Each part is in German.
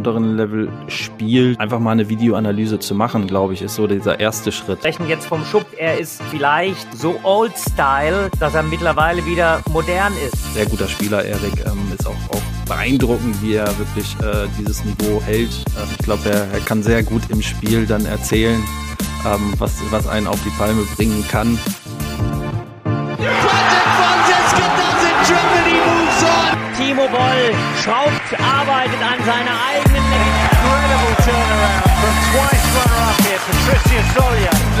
unteren Level spielt, einfach mal eine Videoanalyse zu machen, glaube ich, ist so dieser erste Schritt. Sprechen jetzt vom Schub, er ist vielleicht so old style, dass er mittlerweile wieder modern ist. Sehr guter Spieler, Erik, ähm, ist auch, auch beeindruckend, wie er wirklich äh, dieses Niveau hält. Äh, ich glaube, er, er, kann sehr gut im Spiel dann erzählen, ähm, was, was einen auf die Palme bringen kann. Timo Boll schraubt, arbeitet an seiner Incredible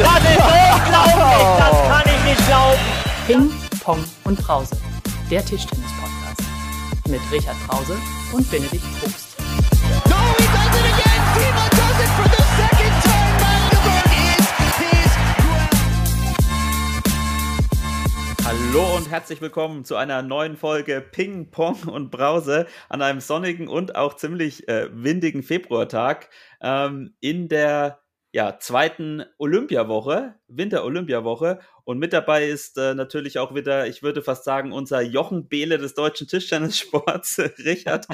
Das ist unglaublich, das kann ich nicht glauben. Ping, Pong und Brause, der Tischtennis-Podcast mit Richard Brause und Benedikt Probst. No, he does it again! Timo Hallo und herzlich willkommen zu einer neuen Folge Ping Pong und Brause an einem sonnigen und auch ziemlich äh, windigen Februartag ähm, in der ja, zweiten Olympiawoche, Winter-Olympiawoche. Und mit dabei ist äh, natürlich auch wieder, ich würde fast sagen, unser Jochen Behle des deutschen Tischtennissports, Richard.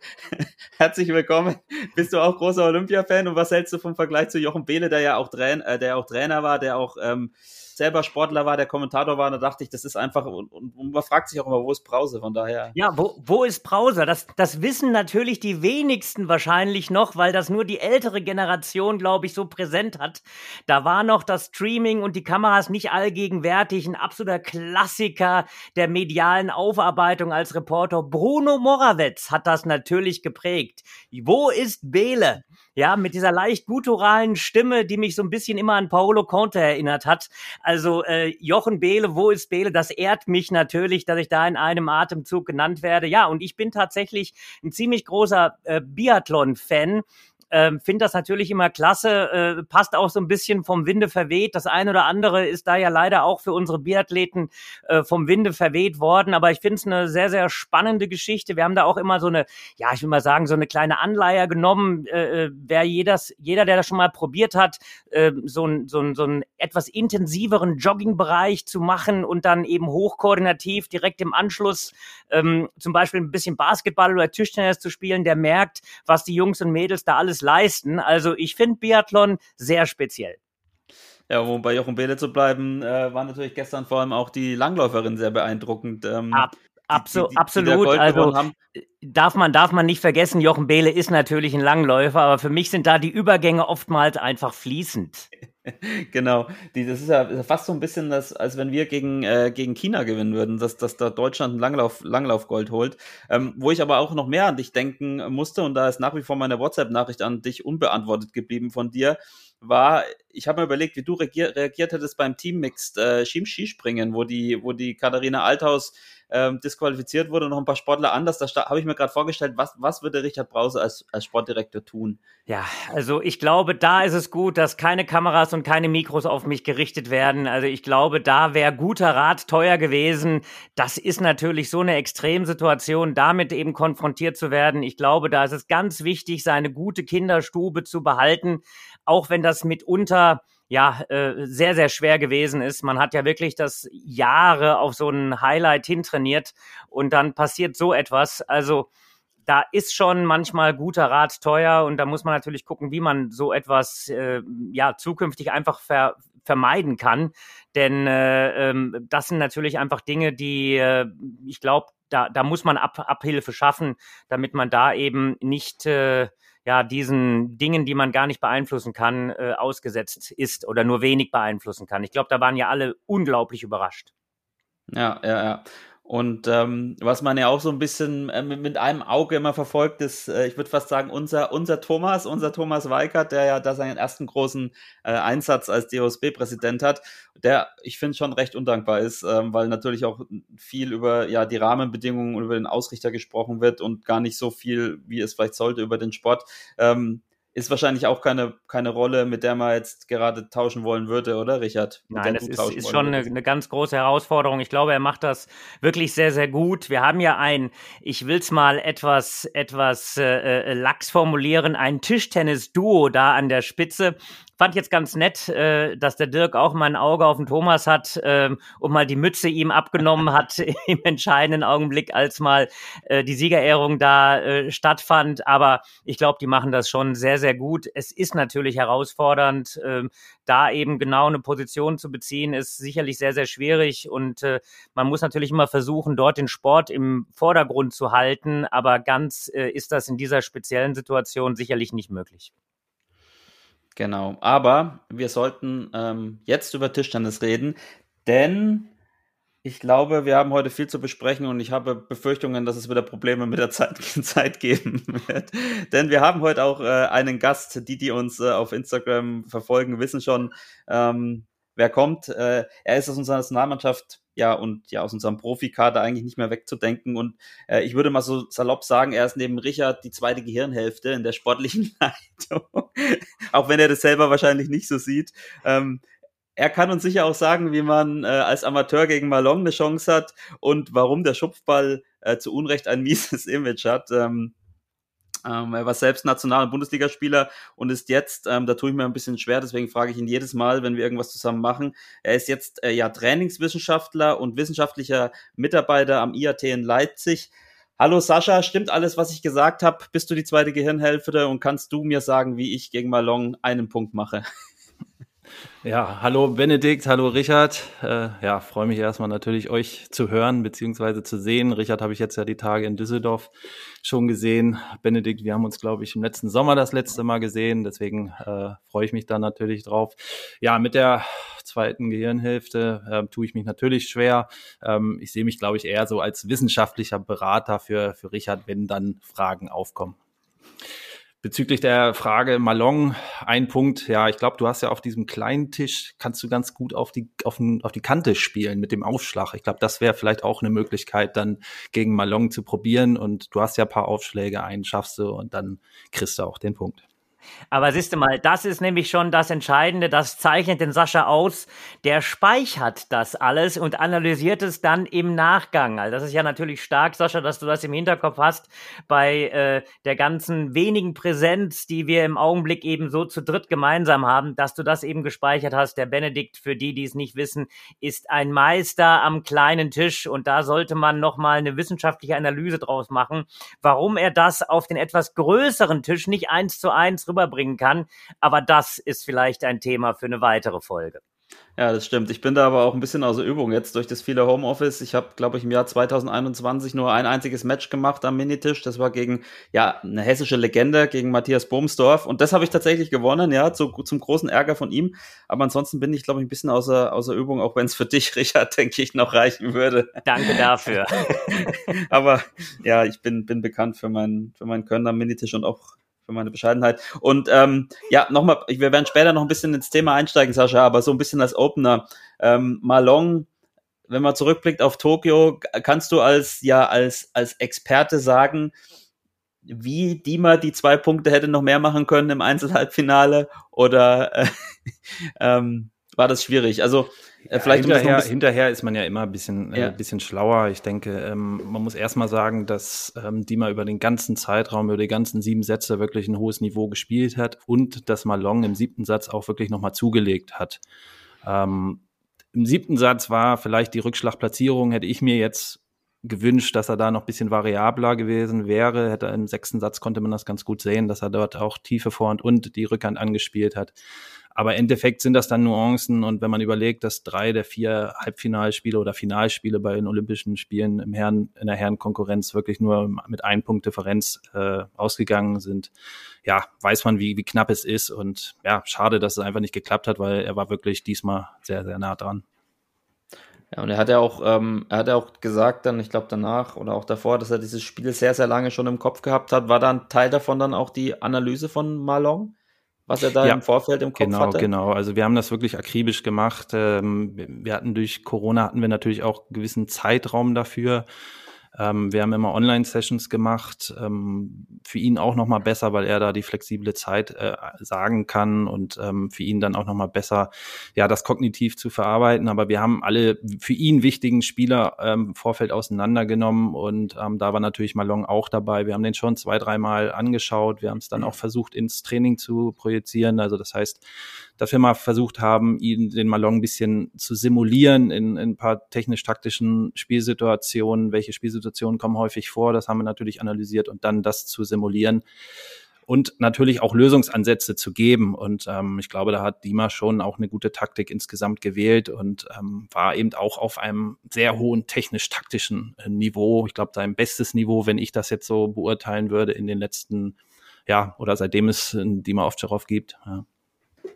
Herzlich willkommen. Bist du auch großer Olympia-Fan und was hältst du vom Vergleich zu Jochen Behle, der ja auch, Train äh, der auch Trainer war, der auch ähm, selber Sportler war, der Kommentator war, da dachte ich, das ist einfach, und, und man fragt sich auch immer, wo ist Brause, von daher. Ja, wo, wo ist Brause? Das, das wissen natürlich die wenigsten wahrscheinlich noch, weil das nur die ältere Generation, glaube ich, so präsent hat. Da war noch das Streaming und die Kameras nicht allgegenwärtig, ein absoluter Klassiker der medialen Aufarbeitung als Reporter. Bruno Morawetz hat das natürlich geprägt. Wo ist Bele? Ja, mit dieser leicht gutturalen Stimme, die mich so ein bisschen immer an Paolo Conte erinnert hat. Also äh, Jochen Behle, wo ist Behle? Das ehrt mich natürlich, dass ich da in einem Atemzug genannt werde. Ja, und ich bin tatsächlich ein ziemlich großer äh, Biathlon-Fan. Ähm, Finde das natürlich immer klasse, äh, passt auch so ein bisschen vom Winde verweht. Das eine oder andere ist da ja leider auch für unsere Biathleten äh, vom Winde verweht worden. Aber ich finde es eine sehr, sehr spannende Geschichte. Wir haben da auch immer so eine, ja, ich will mal sagen, so eine kleine Anleihe genommen. Äh, äh wer jedes, jeder, der das schon mal probiert hat, äh, so, ein, so, ein, so einen etwas intensiveren Joggingbereich zu machen und dann eben hochkoordinativ direkt im Anschluss ähm, zum Beispiel ein bisschen Basketball oder Tischtennis zu spielen, der merkt, was die Jungs und Mädels da alles leisten. Also ich finde Biathlon sehr speziell. Ja, um bei Jochen Behle zu bleiben, äh, war natürlich gestern vor allem auch die Langläuferin sehr beeindruckend. Ähm, Ab, Abso die, die, absolut. Die also darf man, darf man nicht vergessen, Jochen Behle ist natürlich ein Langläufer, aber für mich sind da die Übergänge oftmals einfach fließend. genau. Das ist ja fast so ein bisschen das, als wenn wir gegen, äh, gegen China gewinnen würden, dass, dass da Deutschland ein Langlauf, Langlaufgold holt. Ähm, wo ich aber auch noch mehr an dich denken musste, und da ist nach wie vor meine WhatsApp-Nachricht an dich unbeantwortet geblieben von dir, war, ich habe mir überlegt, wie du reagiert, reagiert hättest beim Team Mixed äh, Skispringen, wo die, wo die Katharina Althaus ähm, disqualifiziert wurde und noch ein paar Sportler anders. Da habe ich mir gerade vorgestellt, was, was würde Richard Brause als, als Sportdirektor tun? Ja, also ich glaube, da ist es gut, dass keine Kameras und keine Mikros auf mich gerichtet werden. Also ich glaube, da wäre guter Rat teuer gewesen. Das ist natürlich so eine Extremsituation, damit eben konfrontiert zu werden. Ich glaube, da ist es ganz wichtig, seine gute Kinderstube zu behalten, auch wenn das mitunter ja, äh, sehr, sehr schwer gewesen ist. Man hat ja wirklich das Jahre auf so ein Highlight hintrainiert und dann passiert so etwas. Also da ist schon manchmal guter Rat teuer und da muss man natürlich gucken, wie man so etwas äh, ja zukünftig einfach ver vermeiden kann. Denn äh, ähm, das sind natürlich einfach Dinge, die äh, ich glaube, da, da muss man Ab Abhilfe schaffen, damit man da eben nicht äh, ja, diesen Dingen, die man gar nicht beeinflussen kann, äh, ausgesetzt ist oder nur wenig beeinflussen kann. Ich glaube, da waren ja alle unglaublich überrascht. Ja, ja, ja. Und ähm, was man ja auch so ein bisschen äh, mit, einem Auge immer verfolgt, ist, äh, ich würde fast sagen, unser, unser Thomas, unser Thomas Weikert, der ja da seinen ersten großen äh, Einsatz als DOSB-Präsident hat, der, ich finde, schon recht undankbar ist, ähm, weil natürlich auch viel über ja die Rahmenbedingungen und über den Ausrichter gesprochen wird und gar nicht so viel, wie es vielleicht sollte, über den Sport. Ähm, ist wahrscheinlich auch keine, keine Rolle, mit der man jetzt gerade tauschen wollen würde, oder Richard? Mit Nein, das ist, ist schon eine, eine, ganz große Herausforderung. Ich glaube, er macht das wirklich sehr, sehr gut. Wir haben ja ein, ich will es mal etwas, etwas äh, äh, lax formulieren, ein Tischtennis-Duo da an der Spitze. Fand jetzt ganz nett, äh, dass der Dirk auch mal ein Auge auf den Thomas hat äh, und mal die Mütze ihm abgenommen hat im entscheidenden Augenblick, als mal äh, die Siegerehrung da äh, stattfand. Aber ich glaube, die machen das schon sehr, sehr gut. Es ist natürlich herausfordernd, äh, da eben genau eine Position zu beziehen, ist sicherlich sehr, sehr schwierig. Und äh, man muss natürlich immer versuchen, dort den Sport im Vordergrund zu halten. Aber ganz äh, ist das in dieser speziellen Situation sicherlich nicht möglich. Genau, aber wir sollten ähm, jetzt über Tischtennis reden, denn ich glaube, wir haben heute viel zu besprechen und ich habe Befürchtungen, dass es wieder Probleme mit der Zeit, Zeit geben wird. Denn wir haben heute auch äh, einen Gast, die, die uns äh, auf Instagram verfolgen, wissen schon, ähm, wer kommt. Äh, er ist aus unserer Nationalmannschaft ja und ja aus unserem Profikader eigentlich nicht mehr wegzudenken. Und äh, ich würde mal so salopp sagen, er ist neben Richard die zweite Gehirnhälfte in der sportlichen Leitung. auch wenn er das selber wahrscheinlich nicht so sieht. Ähm, er kann uns sicher auch sagen, wie man äh, als Amateur gegen Malong eine Chance hat und warum der Schupfball äh, zu Unrecht ein mieses Image hat. Ähm, ähm, er war selbst National- und Bundesligaspieler und ist jetzt, ähm, da tue ich mir ein bisschen schwer, deswegen frage ich ihn jedes Mal, wenn wir irgendwas zusammen machen. Er ist jetzt äh, ja Trainingswissenschaftler und wissenschaftlicher Mitarbeiter am IAT in Leipzig. Hallo Sascha, stimmt alles, was ich gesagt habe? Bist du die zweite Gehirnhälfte und kannst du mir sagen, wie ich gegen Malong einen Punkt mache? Ja, hallo Benedikt, hallo Richard. Äh, ja, freue mich erstmal natürlich euch zu hören bzw. zu sehen. Richard habe ich jetzt ja die Tage in Düsseldorf schon gesehen. Benedikt, wir haben uns, glaube ich, im letzten Sommer das letzte Mal gesehen. Deswegen äh, freue ich mich da natürlich drauf. Ja, mit der zweiten Gehirnhälfte äh, tue ich mich natürlich schwer. Ähm, ich sehe mich, glaube ich, eher so als wissenschaftlicher Berater für, für Richard, wenn dann Fragen aufkommen. Bezüglich der Frage Malong, ein Punkt, ja, ich glaube, du hast ja auf diesem kleinen Tisch, kannst du ganz gut auf die, auf, auf die Kante spielen mit dem Aufschlag. Ich glaube, das wäre vielleicht auch eine Möglichkeit, dann gegen Malong zu probieren und du hast ja ein paar Aufschläge, einen schaffst du und dann kriegst du auch den Punkt. Aber siehst du mal, das ist nämlich schon das Entscheidende, das zeichnet den Sascha aus. Der speichert das alles und analysiert es dann im Nachgang. Also das ist ja natürlich stark, Sascha, dass du das im Hinterkopf hast bei äh, der ganzen wenigen Präsenz, die wir im Augenblick eben so zu dritt gemeinsam haben, dass du das eben gespeichert hast. Der Benedikt, für die, die es nicht wissen, ist ein Meister am kleinen Tisch und da sollte man nochmal eine wissenschaftliche Analyse draus machen, warum er das auf den etwas größeren Tisch nicht eins zu eins rüberbringen kann. Aber das ist vielleicht ein Thema für eine weitere Folge. Ja, das stimmt. Ich bin da aber auch ein bisschen außer Übung jetzt durch das viele Homeoffice. Ich habe, glaube ich, im Jahr 2021 nur ein einziges Match gemacht am Minitisch. Das war gegen ja eine hessische Legende, gegen Matthias Bohmsdorf. Und das habe ich tatsächlich gewonnen, ja, zu, zum großen Ärger von ihm. Aber ansonsten bin ich, glaube ich, ein bisschen außer, außer Übung, auch wenn es für dich, Richard, denke ich, noch reichen würde. Danke dafür. aber ja, ich bin, bin bekannt für mein, für mein Können am Minitisch und auch für meine Bescheidenheit. Und ähm, ja, nochmal, wir werden später noch ein bisschen ins Thema einsteigen, Sascha, aber so ein bisschen als Opener. Ähm, Malong, wenn man zurückblickt auf Tokio, kannst du als ja als als Experte sagen, wie Dima die zwei Punkte hätte noch mehr machen können im Einzelhalbfinale oder äh, ähm, war das schwierig? Also äh, vielleicht hinterher, hinterher ist man ja immer ein bisschen, äh, ja. äh, bisschen schlauer. Ich denke, ähm, man muss erstmal sagen, dass ähm, Dima über den ganzen Zeitraum, über die ganzen sieben Sätze wirklich ein hohes Niveau gespielt hat und dass Malong im siebten Satz auch wirklich nochmal zugelegt hat. Ähm, Im siebten Satz war vielleicht die Rückschlagplatzierung, hätte ich mir jetzt gewünscht, dass er da noch ein bisschen variabler gewesen wäre. Hätte im sechsten Satz konnte man das ganz gut sehen, dass er dort auch tiefe Vorhand und die Rückhand angespielt hat. Aber im Endeffekt sind das dann Nuancen und wenn man überlegt, dass drei der vier Halbfinalspiele oder Finalspiele bei den Olympischen Spielen im Herren, in der Herrenkonkurrenz wirklich nur mit ein Punkt Differenz äh, ausgegangen sind, ja, weiß man, wie, wie knapp es ist und ja, schade, dass es einfach nicht geklappt hat, weil er war wirklich diesmal sehr, sehr nah dran. Ja, und er hat ja auch, ähm, er hat ja auch gesagt dann, ich glaube danach oder auch davor, dass er dieses Spiel sehr, sehr lange schon im Kopf gehabt hat. War da ein Teil davon dann auch die Analyse von Malong? Was er da ja, im Vorfeld im Kopf genau, hatte? Genau, genau. Also wir haben das wirklich akribisch gemacht. Ähm, wir hatten durch Corona hatten wir natürlich auch einen gewissen Zeitraum dafür. Ähm, wir haben immer Online-Sessions gemacht, ähm, für ihn auch nochmal besser, weil er da die flexible Zeit äh, sagen kann und ähm, für ihn dann auch nochmal besser, ja, das kognitiv zu verarbeiten. Aber wir haben alle für ihn wichtigen Spieler ähm, im Vorfeld auseinandergenommen und ähm, da war natürlich Malong auch dabei. Wir haben den schon zwei, dreimal angeschaut. Wir haben es dann auch versucht, ins Training zu projizieren. Also das heißt, dass wir mal versucht haben, ihn den Malong ein bisschen zu simulieren in, in ein paar technisch-taktischen Spielsituationen. Welche Spielsituationen kommen häufig vor? Das haben wir natürlich analysiert und dann das zu simulieren und natürlich auch Lösungsansätze zu geben. Und ähm, ich glaube, da hat Dima schon auch eine gute Taktik insgesamt gewählt und ähm, war eben auch auf einem sehr hohen technisch-taktischen äh, Niveau. Ich glaube, sein bestes Niveau, wenn ich das jetzt so beurteilen würde, in den letzten, ja, oder seitdem es Dima Ovtcharov gibt. Ja.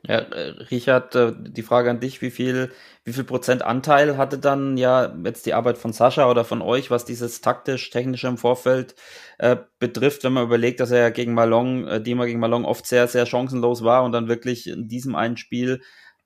Ja, äh, Richard, äh, die Frage an dich, wie viel, wie viel Prozent Anteil hatte dann ja jetzt die Arbeit von Sascha oder von euch, was dieses taktisch-technische im Vorfeld äh, betrifft, wenn man überlegt, dass er ja gegen Malong, äh, Dima gegen Malong oft sehr, sehr chancenlos war und dann wirklich in diesem einen Spiel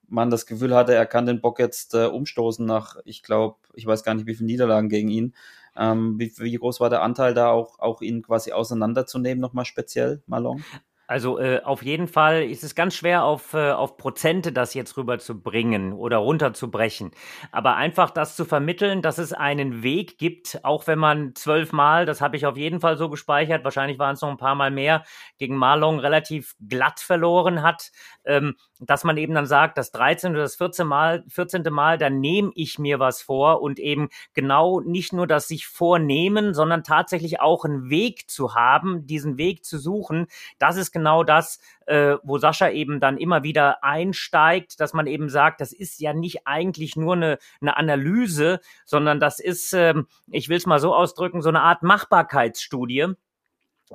man das Gefühl hatte, er kann den Bock jetzt äh, umstoßen nach, ich glaube, ich weiß gar nicht, wie viele Niederlagen gegen ihn. Ähm, wie, wie groß war der Anteil da auch, auch ihn quasi auseinanderzunehmen, nochmal speziell, Malong? Also äh, auf jeden Fall ist es ganz schwer, auf, äh, auf Prozente das jetzt rüberzubringen oder runterzubrechen. Aber einfach das zu vermitteln, dass es einen Weg gibt, auch wenn man zwölfmal, das habe ich auf jeden Fall so gespeichert, wahrscheinlich waren es noch ein paar Mal mehr, gegen Marlon relativ glatt verloren hat, ähm, dass man eben dann sagt, das 13. oder das 14. Mal, 14. Mal, da nehme ich mir was vor und eben genau nicht nur das sich vornehmen, sondern tatsächlich auch einen Weg zu haben, diesen Weg zu suchen. Das ist genau das, äh, wo Sascha eben dann immer wieder einsteigt, dass man eben sagt, das ist ja nicht eigentlich nur eine, eine Analyse, sondern das ist, äh, ich will es mal so ausdrücken, so eine Art Machbarkeitsstudie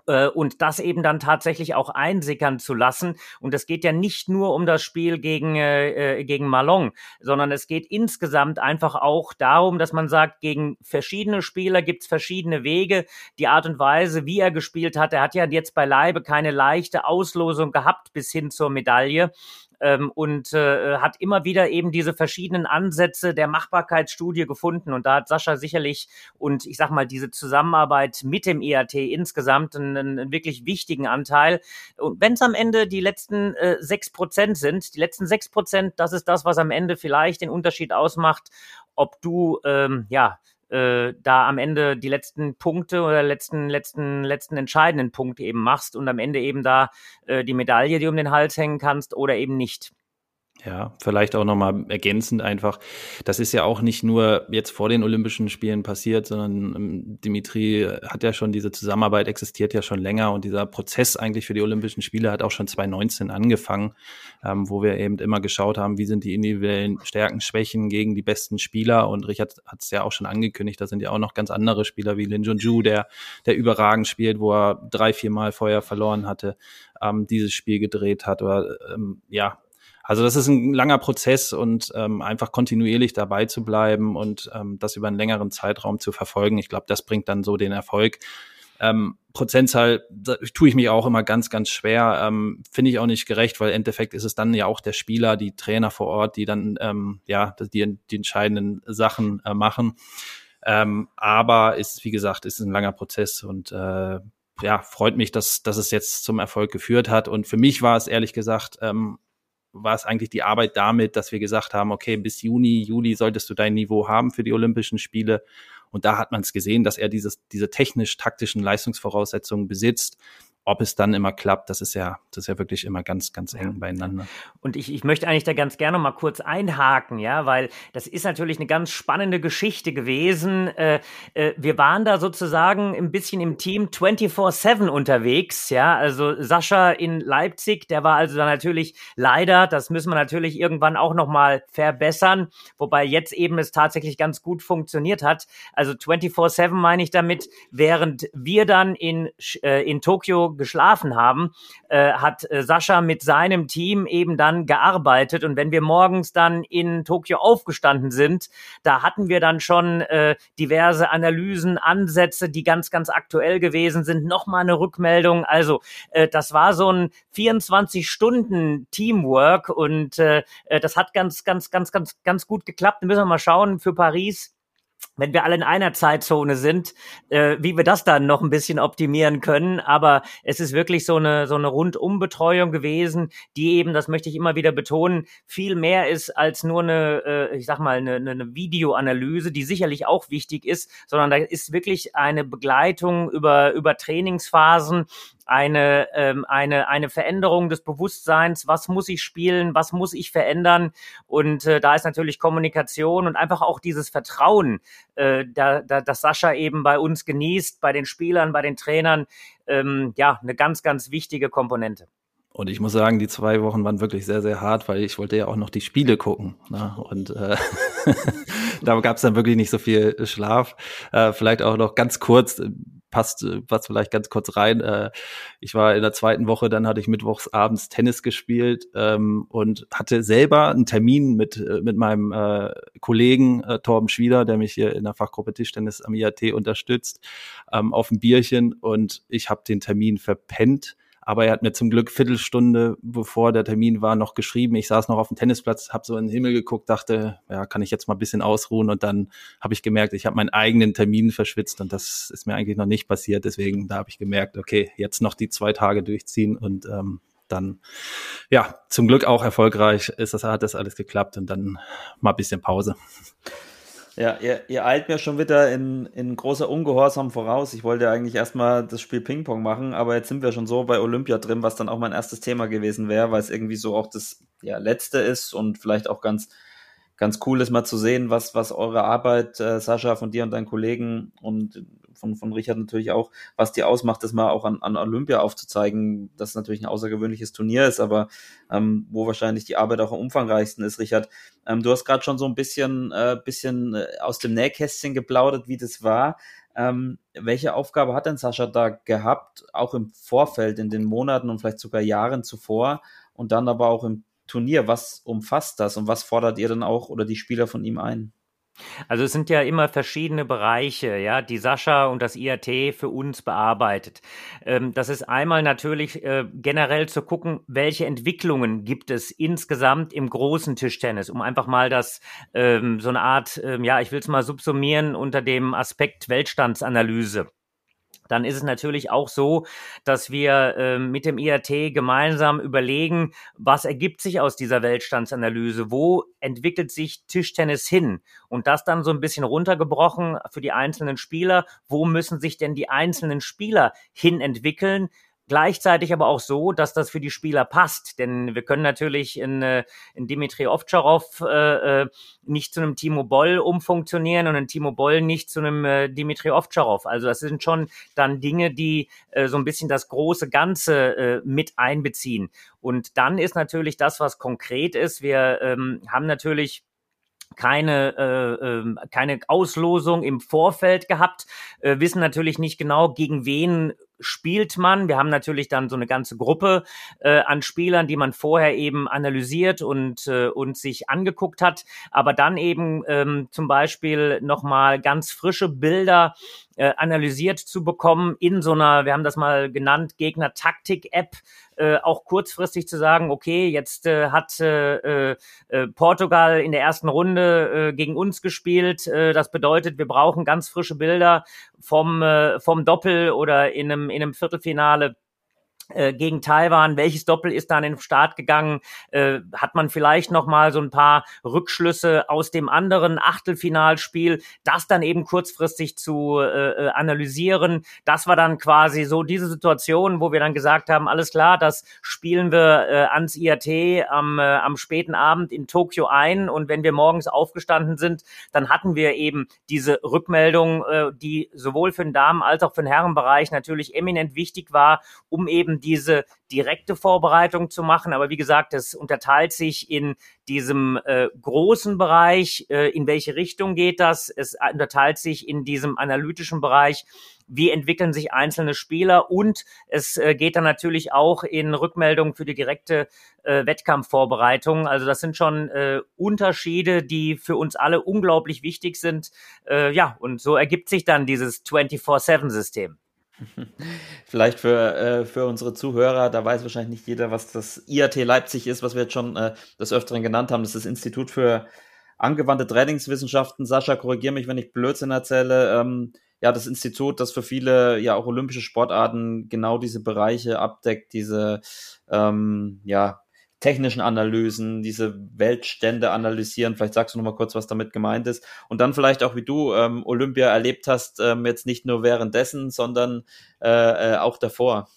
und das eben dann tatsächlich auch einsickern zu lassen. Und es geht ja nicht nur um das Spiel gegen, äh, äh, gegen Malong, sondern es geht insgesamt einfach auch darum, dass man sagt, gegen verschiedene Spieler gibt's verschiedene Wege. Die Art und Weise, wie er gespielt hat, er hat ja jetzt beileibe keine leichte Auslosung gehabt bis hin zur Medaille ähm, und äh, hat immer wieder eben diese verschiedenen Ansätze der Machbarkeitsstudie gefunden. Und da hat Sascha sicherlich und ich sag mal, diese Zusammenarbeit mit dem EAT insgesamt einen, einen wirklich wichtigen Anteil. Und wenn es am Ende die letzten äh, sechs Prozent sind, die letzten sechs Prozent, das ist das, was am Ende vielleicht den Unterschied ausmacht, ob du ähm, ja äh, da am Ende die letzten Punkte oder letzten, letzten, letzten entscheidenden Punkte eben machst und am Ende eben da äh, die Medaille, die um den Hals hängen kannst oder eben nicht. Ja, vielleicht auch nochmal ergänzend einfach. Das ist ja auch nicht nur jetzt vor den Olympischen Spielen passiert, sondern ähm, Dimitri hat ja schon diese Zusammenarbeit existiert ja schon länger und dieser Prozess eigentlich für die Olympischen Spiele hat auch schon 2019 angefangen, ähm, wo wir eben immer geschaut haben, wie sind die individuellen Stärken, Schwächen gegen die besten Spieler und Richard hat es ja auch schon angekündigt, da sind ja auch noch ganz andere Spieler wie Lin Junju, der, der überragend spielt, wo er drei, vier Mal vorher verloren hatte, ähm, dieses Spiel gedreht hat oder ähm, ja, also das ist ein langer Prozess und ähm, einfach kontinuierlich dabei zu bleiben und ähm, das über einen längeren Zeitraum zu verfolgen. Ich glaube, das bringt dann so den Erfolg. Ähm, Prozentzahl tue ich mich auch immer ganz, ganz schwer. Ähm, Finde ich auch nicht gerecht, weil im Endeffekt ist es dann ja auch der Spieler, die Trainer vor Ort, die dann ähm, ja die, die entscheidenden Sachen äh, machen. Ähm, aber ist, wie gesagt, ist ein langer Prozess und äh, ja, freut mich, dass, dass es jetzt zum Erfolg geführt hat. Und für mich war es ehrlich gesagt ähm, war es eigentlich die Arbeit damit, dass wir gesagt haben, okay, bis Juni, Juli solltest du dein Niveau haben für die Olympischen Spiele. Und da hat man es gesehen, dass er dieses, diese technisch-taktischen Leistungsvoraussetzungen besitzt. Ob es dann immer klappt, das ist ja, das ist ja wirklich immer ganz, ganz eng beieinander. Und ich, ich möchte eigentlich da ganz gerne mal kurz einhaken, ja, weil das ist natürlich eine ganz spannende Geschichte gewesen. Äh, äh, wir waren da sozusagen ein bisschen im Team 24-7 unterwegs, ja. Also Sascha in Leipzig, der war also dann natürlich leider, das müssen wir natürlich irgendwann auch nochmal verbessern, wobei jetzt eben es tatsächlich ganz gut funktioniert hat. Also 24-7 meine ich damit, während wir dann in, äh, in Tokio geschlafen haben, äh, hat äh, Sascha mit seinem Team eben dann gearbeitet. Und wenn wir morgens dann in Tokio aufgestanden sind, da hatten wir dann schon äh, diverse Analysen, Ansätze, die ganz, ganz aktuell gewesen sind. Nochmal eine Rückmeldung. Also äh, das war so ein 24-Stunden-Teamwork und äh, äh, das hat ganz, ganz, ganz, ganz, ganz gut geklappt. Da müssen wir mal schauen für Paris wenn wir alle in einer Zeitzone sind, äh, wie wir das dann noch ein bisschen optimieren können. Aber es ist wirklich so eine, so eine Rundumbetreuung gewesen, die eben, das möchte ich immer wieder betonen, viel mehr ist als nur eine, äh, ich sag mal, eine, eine Videoanalyse, die sicherlich auch wichtig ist, sondern da ist wirklich eine Begleitung über, über Trainingsphasen, eine, ähm, eine, eine Veränderung des Bewusstseins, was muss ich spielen, was muss ich verändern. Und äh, da ist natürlich Kommunikation und einfach auch dieses Vertrauen, äh, da, da, das Sascha eben bei uns genießt, bei den Spielern, bei den Trainern, ähm, ja, eine ganz, ganz wichtige Komponente. Und ich muss sagen, die zwei Wochen waren wirklich sehr, sehr hart, weil ich wollte ja auch noch die Spiele gucken. Ne? Und äh, da gab es dann wirklich nicht so viel Schlaf. Äh, vielleicht auch noch ganz kurz, passt was vielleicht ganz kurz rein. Äh, ich war in der zweiten Woche, dann hatte ich mittwochs abends Tennis gespielt ähm, und hatte selber einen Termin mit, äh, mit meinem äh, Kollegen äh, Torben Schwieder, der mich hier in der Fachgruppe Tischtennis am IAT unterstützt, ähm, auf ein Bierchen und ich habe den Termin verpennt aber er hat mir zum Glück Viertelstunde, bevor der Termin war, noch geschrieben. Ich saß noch auf dem Tennisplatz, habe so in den Himmel geguckt, dachte, ja, kann ich jetzt mal ein bisschen ausruhen. Und dann habe ich gemerkt, ich habe meinen eigenen Termin verschwitzt und das ist mir eigentlich noch nicht passiert. Deswegen, da habe ich gemerkt, okay, jetzt noch die zwei Tage durchziehen und ähm, dann, ja, zum Glück auch erfolgreich ist das, hat das alles geklappt und dann mal ein bisschen Pause. Ja, ihr, ihr eilt mir schon wieder in, in großer Ungehorsam voraus. Ich wollte eigentlich erstmal das Spiel Ping-Pong machen, aber jetzt sind wir schon so bei Olympia drin, was dann auch mein erstes Thema gewesen wäre, weil es irgendwie so auch das ja, letzte ist und vielleicht auch ganz ganz cool ist mal zu sehen, was, was eure Arbeit, äh, Sascha, von dir und deinen Kollegen und von, von Richard natürlich auch, was dir ausmacht, das mal auch an, an Olympia aufzuzeigen, dass natürlich ein außergewöhnliches Turnier ist, aber ähm, wo wahrscheinlich die Arbeit auch am umfangreichsten ist, Richard. Ähm, du hast gerade schon so ein bisschen, äh, bisschen äh, aus dem Nähkästchen geplaudert, wie das war. Ähm, welche Aufgabe hat denn Sascha da gehabt, auch im Vorfeld, in den Monaten und vielleicht sogar Jahren zuvor und dann aber auch im Turnier? Was umfasst das und was fordert ihr dann auch oder die Spieler von ihm ein? Also es sind ja immer verschiedene Bereiche, ja, die Sascha und das IAT für uns bearbeitet. Ähm, das ist einmal natürlich äh, generell zu gucken, welche Entwicklungen gibt es insgesamt im großen Tischtennis, um einfach mal das ähm, so eine Art, ähm, ja, ich will es mal subsumieren unter dem Aspekt Weltstandsanalyse dann ist es natürlich auch so, dass wir äh, mit dem IAT gemeinsam überlegen, was ergibt sich aus dieser Weltstandsanalyse, wo entwickelt sich Tischtennis hin? Und das dann so ein bisschen runtergebrochen für die einzelnen Spieler, wo müssen sich denn die einzelnen Spieler hin entwickeln, Gleichzeitig aber auch so, dass das für die Spieler passt, denn wir können natürlich in, äh, in Dimitri Ovtcharov äh, äh, nicht zu einem Timo Boll umfunktionieren und ein Timo Boll nicht zu einem äh, Dimitri Ovtcharov. Also das sind schon dann Dinge, die äh, so ein bisschen das große Ganze äh, mit einbeziehen. Und dann ist natürlich das, was konkret ist. Wir ähm, haben natürlich keine, äh, äh, keine Auslosung im Vorfeld gehabt, äh, wissen natürlich nicht genau, gegen wen spielt man. Wir haben natürlich dann so eine ganze Gruppe äh, an Spielern, die man vorher eben analysiert und, äh, und sich angeguckt hat, aber dann eben ähm, zum Beispiel nochmal ganz frische Bilder äh, analysiert zu bekommen in so einer, wir haben das mal genannt, Gegner-Taktik-App, äh, auch kurzfristig zu sagen, okay, jetzt äh, hat äh, äh, Portugal in der ersten Runde äh, gegen uns gespielt. Äh, das bedeutet, wir brauchen ganz frische Bilder vom, äh, vom Doppel oder in einem, in einem Viertelfinale äh, gegen Taiwan, welches Doppel ist dann in den Start gegangen? Äh, hat man vielleicht noch mal so ein paar Rückschlüsse aus dem anderen Achtelfinalspiel, das dann eben kurzfristig zu äh, äh, analysieren? Das war dann quasi so diese Situation, wo wir dann gesagt haben, alles klar, das spielen wir äh, ans IAT am, äh, am späten Abend in Tokio ein und wenn wir morgens aufgestanden sind, dann hatten wir eben diese Rückmeldung, äh, die sowohl für den Damen- als auch für den Herrenbereich natürlich eminent wichtig war, um eben diese direkte Vorbereitung zu machen. Aber wie gesagt, es unterteilt sich in diesem äh, großen Bereich, äh, in welche Richtung geht das? Es unterteilt sich in diesem analytischen Bereich, wie entwickeln sich einzelne Spieler und es äh, geht dann natürlich auch in Rückmeldungen für die direkte äh, Wettkampfvorbereitung. Also das sind schon äh, Unterschiede, die für uns alle unglaublich wichtig sind. Äh, ja, und so ergibt sich dann dieses 24-7-System. Vielleicht für, äh, für unsere Zuhörer, da weiß wahrscheinlich nicht jeder, was das IAT Leipzig ist, was wir jetzt schon äh, des Öfteren genannt haben. Das ist das Institut für angewandte Trainingswissenschaften. Sascha, korrigiere mich, wenn ich Blödsinn erzähle. Ähm, ja, das Institut, das für viele ja auch olympische Sportarten genau diese Bereiche abdeckt, diese ähm, ja, technischen Analysen, diese Weltstände analysieren. Vielleicht sagst du noch mal kurz, was damit gemeint ist. Und dann vielleicht auch, wie du ähm, Olympia erlebt hast, ähm, jetzt nicht nur währenddessen, sondern äh, äh, auch davor.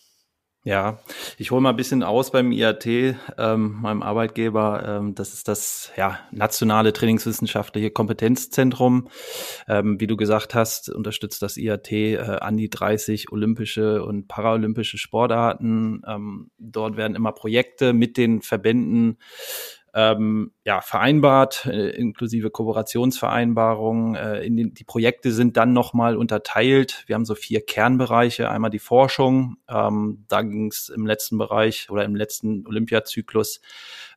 Ja, ich hole mal ein bisschen aus beim IAT, ähm, meinem Arbeitgeber. Ähm, das ist das ja, nationale trainingswissenschaftliche Kompetenzzentrum. Ähm, wie du gesagt hast, unterstützt das IAT äh, an die 30 olympische und paralympische Sportarten. Ähm, dort werden immer Projekte mit den Verbänden ähm, ja, vereinbart, äh, inklusive Kooperationsvereinbarungen. Äh, in den, die Projekte sind dann nochmal unterteilt. Wir haben so vier Kernbereiche. Einmal die Forschung. Ähm, da ging es im letzten Bereich oder im letzten Olympiazyklus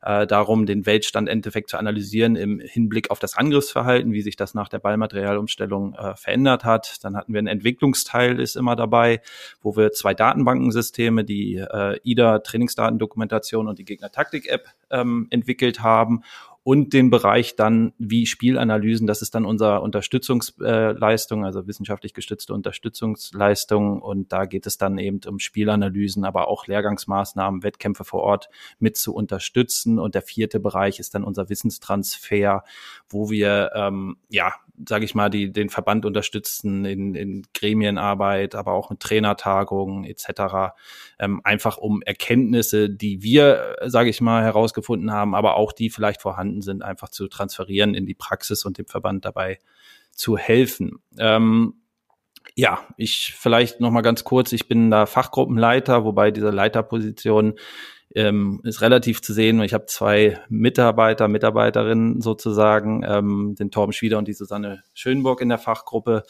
äh, darum, den Weltstand Endeffekt zu analysieren im Hinblick auf das Angriffsverhalten, wie sich das nach der Ballmaterialumstellung äh, verändert hat. Dann hatten wir einen Entwicklungsteil, ist immer dabei, wo wir zwei Datenbankensysteme, die äh, IDA Trainingsdatendokumentation und die Gegner-Taktik-App ähm, entwickelt haben und den Bereich dann wie Spielanalysen. Das ist dann unser Unterstützungsleistung, also wissenschaftlich gestützte Unterstützungsleistung. Und da geht es dann eben um Spielanalysen, aber auch Lehrgangsmaßnahmen, Wettkämpfe vor Ort mit zu unterstützen. Und der vierte Bereich ist dann unser Wissenstransfer, wo wir ähm, ja sage ich mal, die den Verband unterstützen in, in Gremienarbeit, aber auch mit Trainertagungen etc. Ähm, einfach um Erkenntnisse, die wir, sage ich mal, herausgefunden haben, aber auch die vielleicht vorhanden sind, einfach zu transferieren in die Praxis und dem Verband dabei zu helfen. Ähm, ja, ich vielleicht noch mal ganz kurz. Ich bin da Fachgruppenleiter, wobei diese Leiterposition ähm, ist relativ zu sehen. Ich habe zwei Mitarbeiter, Mitarbeiterinnen sozusagen, ähm, den Torben Schwieder und die Susanne Schönburg in der Fachgruppe,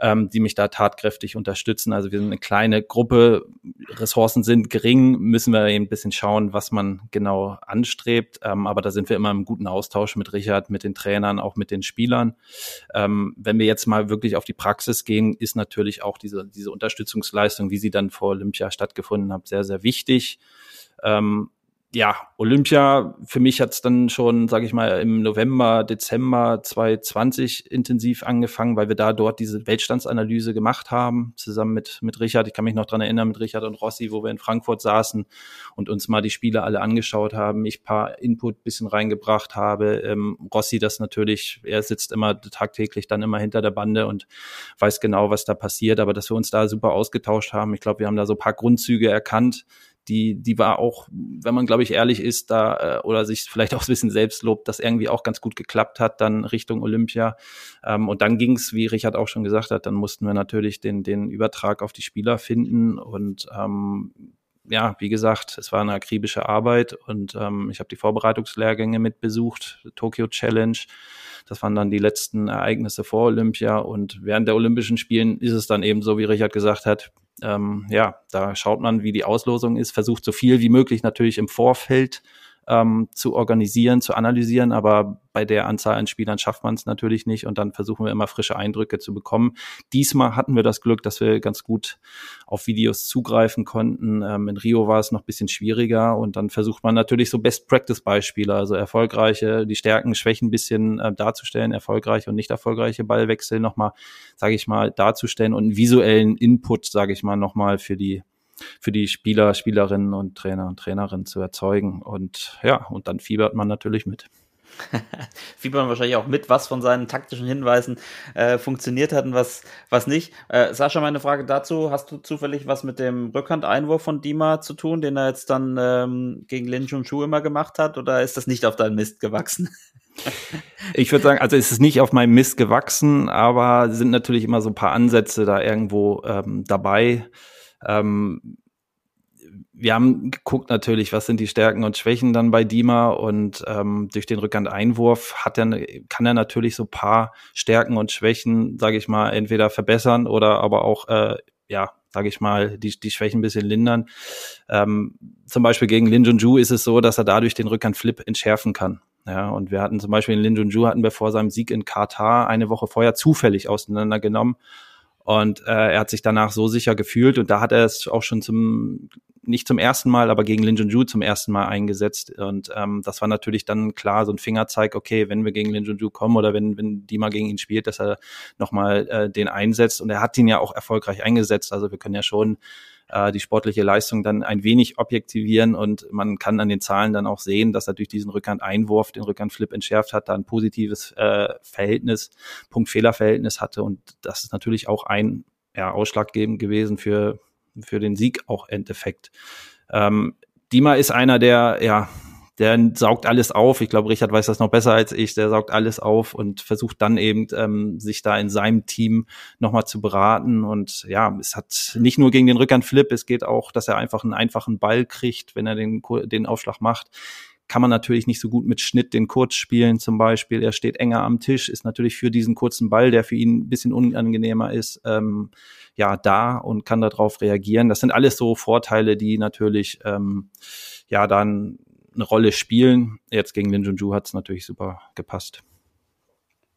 ähm, die mich da tatkräftig unterstützen. Also wir sind eine kleine Gruppe, Ressourcen sind gering, müssen wir eben ein bisschen schauen, was man genau anstrebt. Ähm, aber da sind wir immer im guten Austausch mit Richard, mit den Trainern, auch mit den Spielern. Ähm, wenn wir jetzt mal wirklich auf die Praxis gehen, ist natürlich auch diese, diese Unterstützungsleistung, wie sie dann vor Olympia stattgefunden hat, sehr, sehr wichtig. Ähm, ja, Olympia, für mich hat es dann schon, sage ich mal, im November, Dezember 2020 intensiv angefangen, weil wir da dort diese Weltstandsanalyse gemacht haben, zusammen mit, mit Richard. Ich kann mich noch dran erinnern, mit Richard und Rossi, wo wir in Frankfurt saßen und uns mal die Spiele alle angeschaut haben, ich paar Input bisschen reingebracht habe. Ähm, Rossi das natürlich, er sitzt immer tagtäglich dann immer hinter der Bande und weiß genau, was da passiert, aber dass wir uns da super ausgetauscht haben. Ich glaube, wir haben da so paar Grundzüge erkannt, die, die war auch, wenn man, glaube ich, ehrlich ist, da äh, oder sich vielleicht auch ein bisschen selbst lobt, das irgendwie auch ganz gut geklappt hat, dann Richtung Olympia. Ähm, und dann ging es, wie Richard auch schon gesagt hat, dann mussten wir natürlich den, den Übertrag auf die Spieler finden und ähm, ja, wie gesagt, es war eine akribische Arbeit und ähm, ich habe die Vorbereitungslehrgänge mit besucht, Tokyo Challenge. Das waren dann die letzten Ereignisse vor Olympia und während der Olympischen Spielen ist es dann eben so, wie Richard gesagt hat, ähm, ja, da schaut man, wie die Auslosung ist, versucht so viel wie möglich natürlich im Vorfeld ähm, zu organisieren, zu analysieren, aber bei der Anzahl an Spielern schafft man es natürlich nicht und dann versuchen wir immer frische Eindrücke zu bekommen. Diesmal hatten wir das Glück, dass wir ganz gut auf Videos zugreifen konnten. Ähm, in Rio war es noch bisschen schwieriger und dann versucht man natürlich so Best-Practice-Beispiele, also erfolgreiche, die Stärken, Schwächen bisschen äh, darzustellen, erfolgreiche und nicht erfolgreiche Ballwechsel nochmal, sage ich mal, darzustellen und visuellen Input, sage ich mal, nochmal für die für die Spieler, Spielerinnen und Trainer und Trainerinnen zu erzeugen. Und ja, und dann fiebert man natürlich mit. fiebert man wahrscheinlich auch mit, was von seinen taktischen Hinweisen äh, funktioniert hat und was, was nicht. Äh, Sascha, meine Frage dazu, hast du zufällig was mit dem Rückhandeinwurf von Dima zu tun, den er jetzt dann ähm, gegen Lin Shu immer gemacht hat, oder ist das nicht auf deinen Mist gewachsen? Ich würde sagen, also es ist nicht auf meinem Mist gewachsen, aber sind natürlich immer so ein paar Ansätze da irgendwo ähm, dabei. Ähm, wir haben geguckt natürlich, was sind die Stärken und Schwächen dann bei Dima und ähm, durch den Rückhand-Einwurf hat er, kann er natürlich so paar Stärken und Schwächen, sage ich mal, entweder verbessern oder aber auch, äh, ja, sage ich mal, die, die Schwächen ein bisschen lindern. Ähm, zum Beispiel gegen Lin Junju ist es so, dass er dadurch den Rückhand-Flip entschärfen kann. Ja, und wir hatten zum Beispiel in Lin Junju hatten wir vor seinem Sieg in Katar eine Woche vorher zufällig auseinandergenommen Und äh, er hat sich danach so sicher gefühlt und da hat er es auch schon zum nicht zum ersten Mal, aber gegen Lin Junju zum ersten Mal eingesetzt. Und ähm, das war natürlich dann klar so ein Fingerzeig, okay, wenn wir gegen Lin Junju kommen oder wenn, wenn Dima gegen ihn spielt, dass er nochmal äh, den einsetzt. Und er hat ihn ja auch erfolgreich eingesetzt. Also wir können ja schon äh, die sportliche Leistung dann ein wenig objektivieren und man kann an den Zahlen dann auch sehen, dass er durch diesen Rückhand-Einwurf den Rückhand-Flip entschärft hat, da ein positives äh, Verhältnis, Punkt-Fehler-Verhältnis hatte und das ist natürlich auch ein ja, ausschlaggebend gewesen für für den Sieg auch Endeffekt. Ähm, Dima ist einer, der, ja, der saugt alles auf. Ich glaube, Richard weiß das noch besser als ich. Der saugt alles auf und versucht dann eben, ähm, sich da in seinem Team nochmal zu beraten. Und ja, es hat nicht nur gegen den Rückhandflip, es geht auch, dass er einfach einen einfachen Ball kriegt, wenn er den, den Aufschlag macht kann man natürlich nicht so gut mit Schnitt den Kurz spielen zum Beispiel. Er steht enger am Tisch, ist natürlich für diesen kurzen Ball, der für ihn ein bisschen unangenehmer ist, ähm, ja, da und kann darauf reagieren. Das sind alles so Vorteile, die natürlich ähm, ja dann eine Rolle spielen. Jetzt gegen Lin Junju hat es natürlich super gepasst.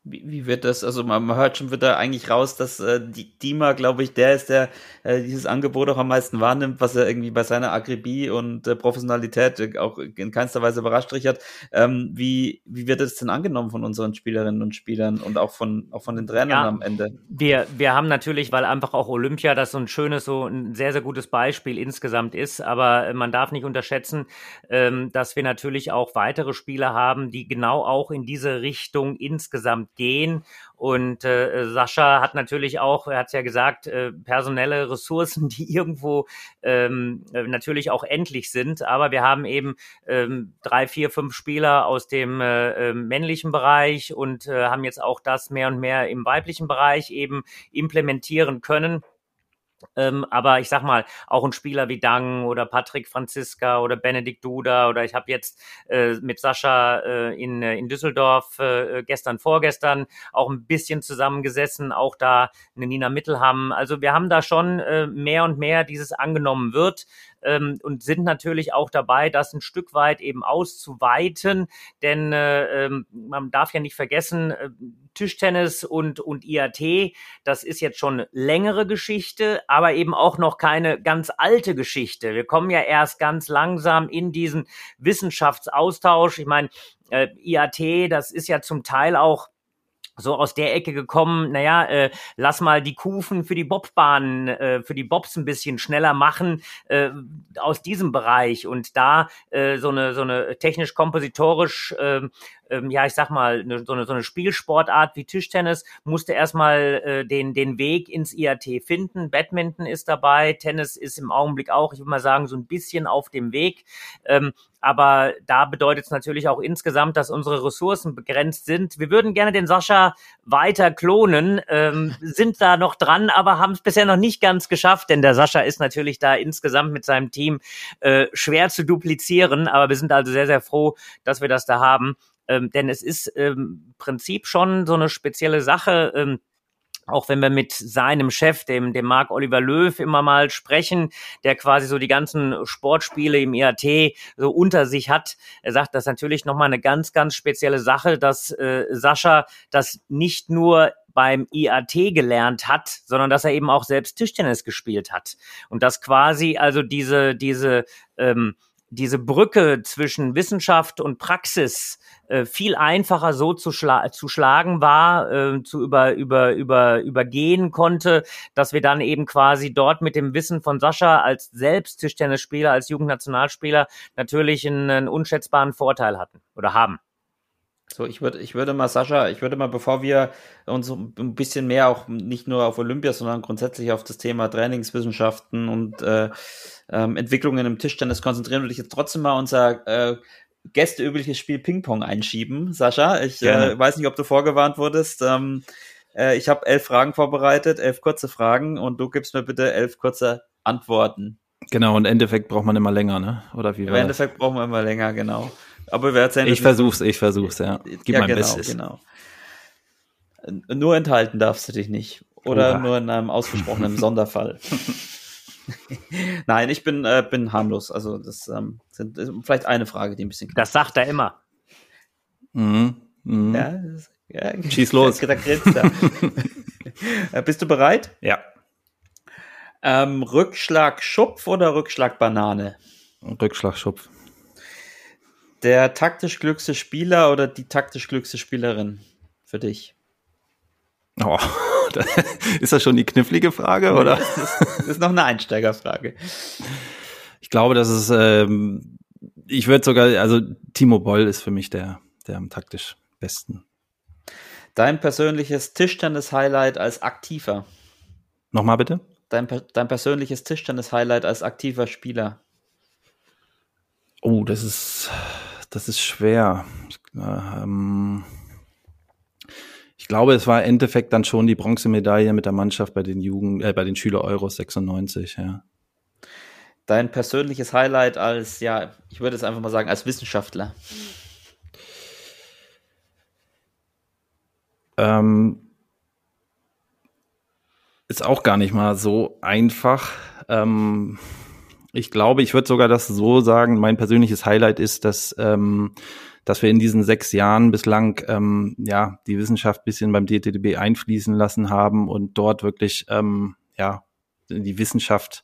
Wie, wie wird das, also man, man hört schon wieder eigentlich raus, dass äh, die Dima, glaube ich, der ist, der äh, dieses Angebot auch am meisten wahrnimmt, was er irgendwie bei seiner Akribie und äh, Professionalität äh, auch in keinster Weise überrascht Richard. Ähm, wie, wie wird das denn angenommen von unseren Spielerinnen und Spielern und auch von, auch von den Trainern ja, am Ende? Wir, wir haben natürlich, weil einfach auch Olympia das so ein schönes, so ein sehr, sehr gutes Beispiel insgesamt ist, aber man darf nicht unterschätzen, ähm, dass wir natürlich auch weitere Spieler haben, die genau auch in diese Richtung insgesamt gehen. Und äh, Sascha hat natürlich auch, er hat es ja gesagt, äh, personelle Ressourcen, die irgendwo ähm, äh, natürlich auch endlich sind. Aber wir haben eben ähm, drei, vier, fünf Spieler aus dem äh, äh männlichen Bereich und äh, haben jetzt auch das mehr und mehr im weiblichen Bereich eben implementieren können. Ähm, aber ich sag mal, auch ein Spieler wie Dang oder Patrick Franziska oder Benedikt Duda oder ich habe jetzt äh, mit Sascha äh, in, äh, in Düsseldorf äh, gestern, vorgestern auch ein bisschen zusammengesessen, auch da eine Nina Mittelham. Also wir haben da schon äh, mehr und mehr dieses angenommen wird ähm, und sind natürlich auch dabei, das ein Stück weit eben auszuweiten, denn äh, ähm, man darf ja nicht vergessen, äh, Tischtennis und, und IAT, das ist jetzt schon längere Geschichte, aber eben auch noch keine ganz alte Geschichte. Wir kommen ja erst ganz langsam in diesen Wissenschaftsaustausch. Ich meine, äh, IAT, das ist ja zum Teil auch so aus der Ecke gekommen, naja, äh, lass mal die Kufen für die Bobbahnen, äh, für die Bobs ein bisschen schneller machen, äh, aus diesem Bereich und da äh, so eine so eine technisch-kompositorisch äh, ähm, ja, ich sag mal, ne, so, eine, so eine Spielsportart wie Tischtennis musste erstmal äh, den, den Weg ins IAT finden. Badminton ist dabei, Tennis ist im Augenblick auch, ich würde mal sagen, so ein bisschen auf dem Weg. Ähm, aber da bedeutet es natürlich auch insgesamt, dass unsere Ressourcen begrenzt sind. Wir würden gerne den Sascha weiter klonen, ähm, sind da noch dran, aber haben es bisher noch nicht ganz geschafft, denn der Sascha ist natürlich da insgesamt mit seinem Team äh, schwer zu duplizieren. Aber wir sind also sehr, sehr froh, dass wir das da haben. Ähm, denn es ist im Prinzip schon so eine spezielle Sache. Ähm, auch wenn wir mit seinem Chef, dem, dem Marc Oliver Löw, immer mal sprechen, der quasi so die ganzen Sportspiele im IAT so unter sich hat. Er sagt, das ist natürlich nochmal eine ganz, ganz spezielle Sache, dass äh, Sascha das nicht nur beim IAT gelernt hat, sondern dass er eben auch selbst Tischtennis gespielt hat. Und dass quasi also diese, diese, ähm, diese Brücke zwischen Wissenschaft und Praxis äh, viel einfacher so zu, schla zu schlagen war, äh, zu über, über, über, übergehen konnte, dass wir dann eben quasi dort mit dem Wissen von Sascha als selbst Tischtennisspieler, als Jugendnationalspieler natürlich einen, einen unschätzbaren Vorteil hatten oder haben. So, ich würde, ich würde mal, Sascha, ich würde mal, bevor wir uns ein bisschen mehr auch nicht nur auf Olympia, sondern grundsätzlich auf das Thema Trainingswissenschaften und äh, ähm, Entwicklungen im Tischtennis konzentrieren, würde ich jetzt trotzdem mal unser äh, gästeübliches Spiel Ping-Pong einschieben. Sascha, ich äh, weiß nicht, ob du vorgewarnt wurdest. Ähm, äh, ich habe elf Fragen vorbereitet, elf kurze Fragen und du gibst mir bitte elf kurze Antworten. Genau, und im Endeffekt braucht man immer länger, ne? Oder wie Im Endeffekt brauchen wir immer länger, genau. Aber wir erzählen Ich versuch's, ich versuch's, ja. Gib ja, mein genau, Bestes. genau. Nur enthalten darfst du dich nicht. Oder Oha. nur in einem ausgesprochenen Sonderfall. Nein, ich bin, äh, bin harmlos. Also das ähm, sind äh, vielleicht eine Frage, die ein bisschen. Das sagt er immer. Mhm. Mhm. Ja, das, ja, Schieß los. Da grinst er. Äh, bist du bereit? Ja. Ähm, Rückschlag Schupf oder Rückschlag Banane? Rückschlag Schupf. Der taktisch glückste Spieler oder die taktisch glückste Spielerin für dich? Oh, ist das schon die knifflige Frage, oder? Das ist noch eine Einsteigerfrage. Ich glaube, dass es, ähm, ich würde sogar, also Timo Boll ist für mich der, der am taktisch besten. Dein persönliches Tischtennis-Highlight als Aktiver? Nochmal bitte? Dein, dein persönliches Tischtennis-Highlight als aktiver Spieler? Oh, das ist, das ist schwer. Ähm, ich glaube, es war im Endeffekt dann schon die Bronzemedaille mit der Mannschaft bei den Jugend, äh, bei den Schüler Euros 96, ja. Dein persönliches Highlight als, ja, ich würde es einfach mal sagen, als Wissenschaftler. Ähm, ist auch gar nicht mal so einfach. Ähm, ich glaube, ich würde sogar das so sagen, mein persönliches Highlight ist, dass, ähm, dass wir in diesen sechs Jahren bislang ähm, ja die Wissenschaft bisschen beim DTDB einfließen lassen haben und dort wirklich ähm, ja die Wissenschaft